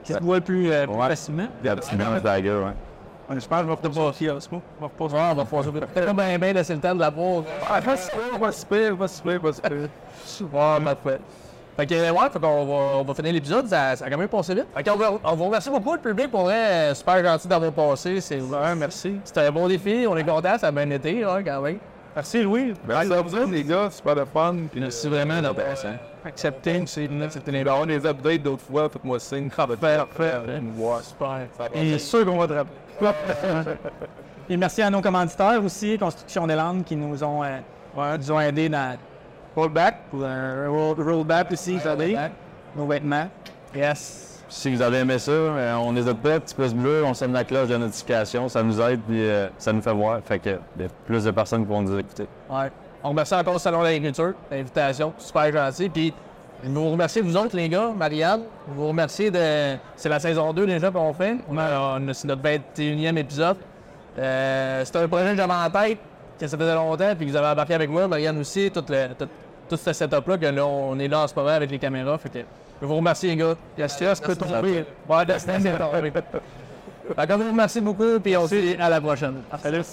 qui se voit le plus, euh, plus Ouais. facilement. La petite mélange Dagger, ouais. Je pense que je vais kiosque. Je vais Ouais, on va faire ça. Peut-être bien, bien laisser le temps de la boire. Ah, pas si pire, pas si pire, pas si pire, pas si pire. Ouais, parfait. Fait que, ouais, fait qu'on va, on va finir l'épisode. Ça, ça a quand même passé vite. Fait qu'on va, on vous remercie beaucoup, le public, pour vrai. euh, Super gentil d'avoir passé. C'est ouais, merci. C'était un bon défi. On est content. Ça a bien été, ouais, quand même. Merci, Louis. Merci à vous autres, les gars, super de fun. Puis Merci vraiment d'avoir hein. accepté, c'est les des updates d'autres fois, faites-moi signe. Ah, ben, parfait. Ouais, super. Et sûr qu'on va te rappeler. Et merci à nos commanditaires aussi, Construction des Landes, qui nous ont, euh, ouais, nous ont aidés dans Rollback, pour un roll, rollback aussi, vous savez, nos vêtements. Yes. Si vous avez aimé ça, euh, on n'hésite pas, petit pouce bleu, on sème la cloche de notification, ça nous aide puis euh, ça nous fait voir. Fait que plus de personnes qui vont nous écouter. Ouais. On remercie encore le Salon de l'Agriculture, l'invitation, super gentil. Puis, je vous remercie, vous autres, les gars, Marianne. Je vous remercie de. C'est la saison 2 déjà qu'on fait. On a- C'est notre 21e épisode. Euh, C'était un projet que j'avais en tête, que ça faisait longtemps, puis que vous avez embarqué avec moi, Marianne aussi, tout, le, tout ce setup-là, que là, on est là en ce moment avec les caméras. Fait que, je vous remercie, les gars. La stress peut tomber? Ouais, la stress peut tomber. Fait que, je vous remercie beaucoup, puis on se dit à la prochaine. Salut.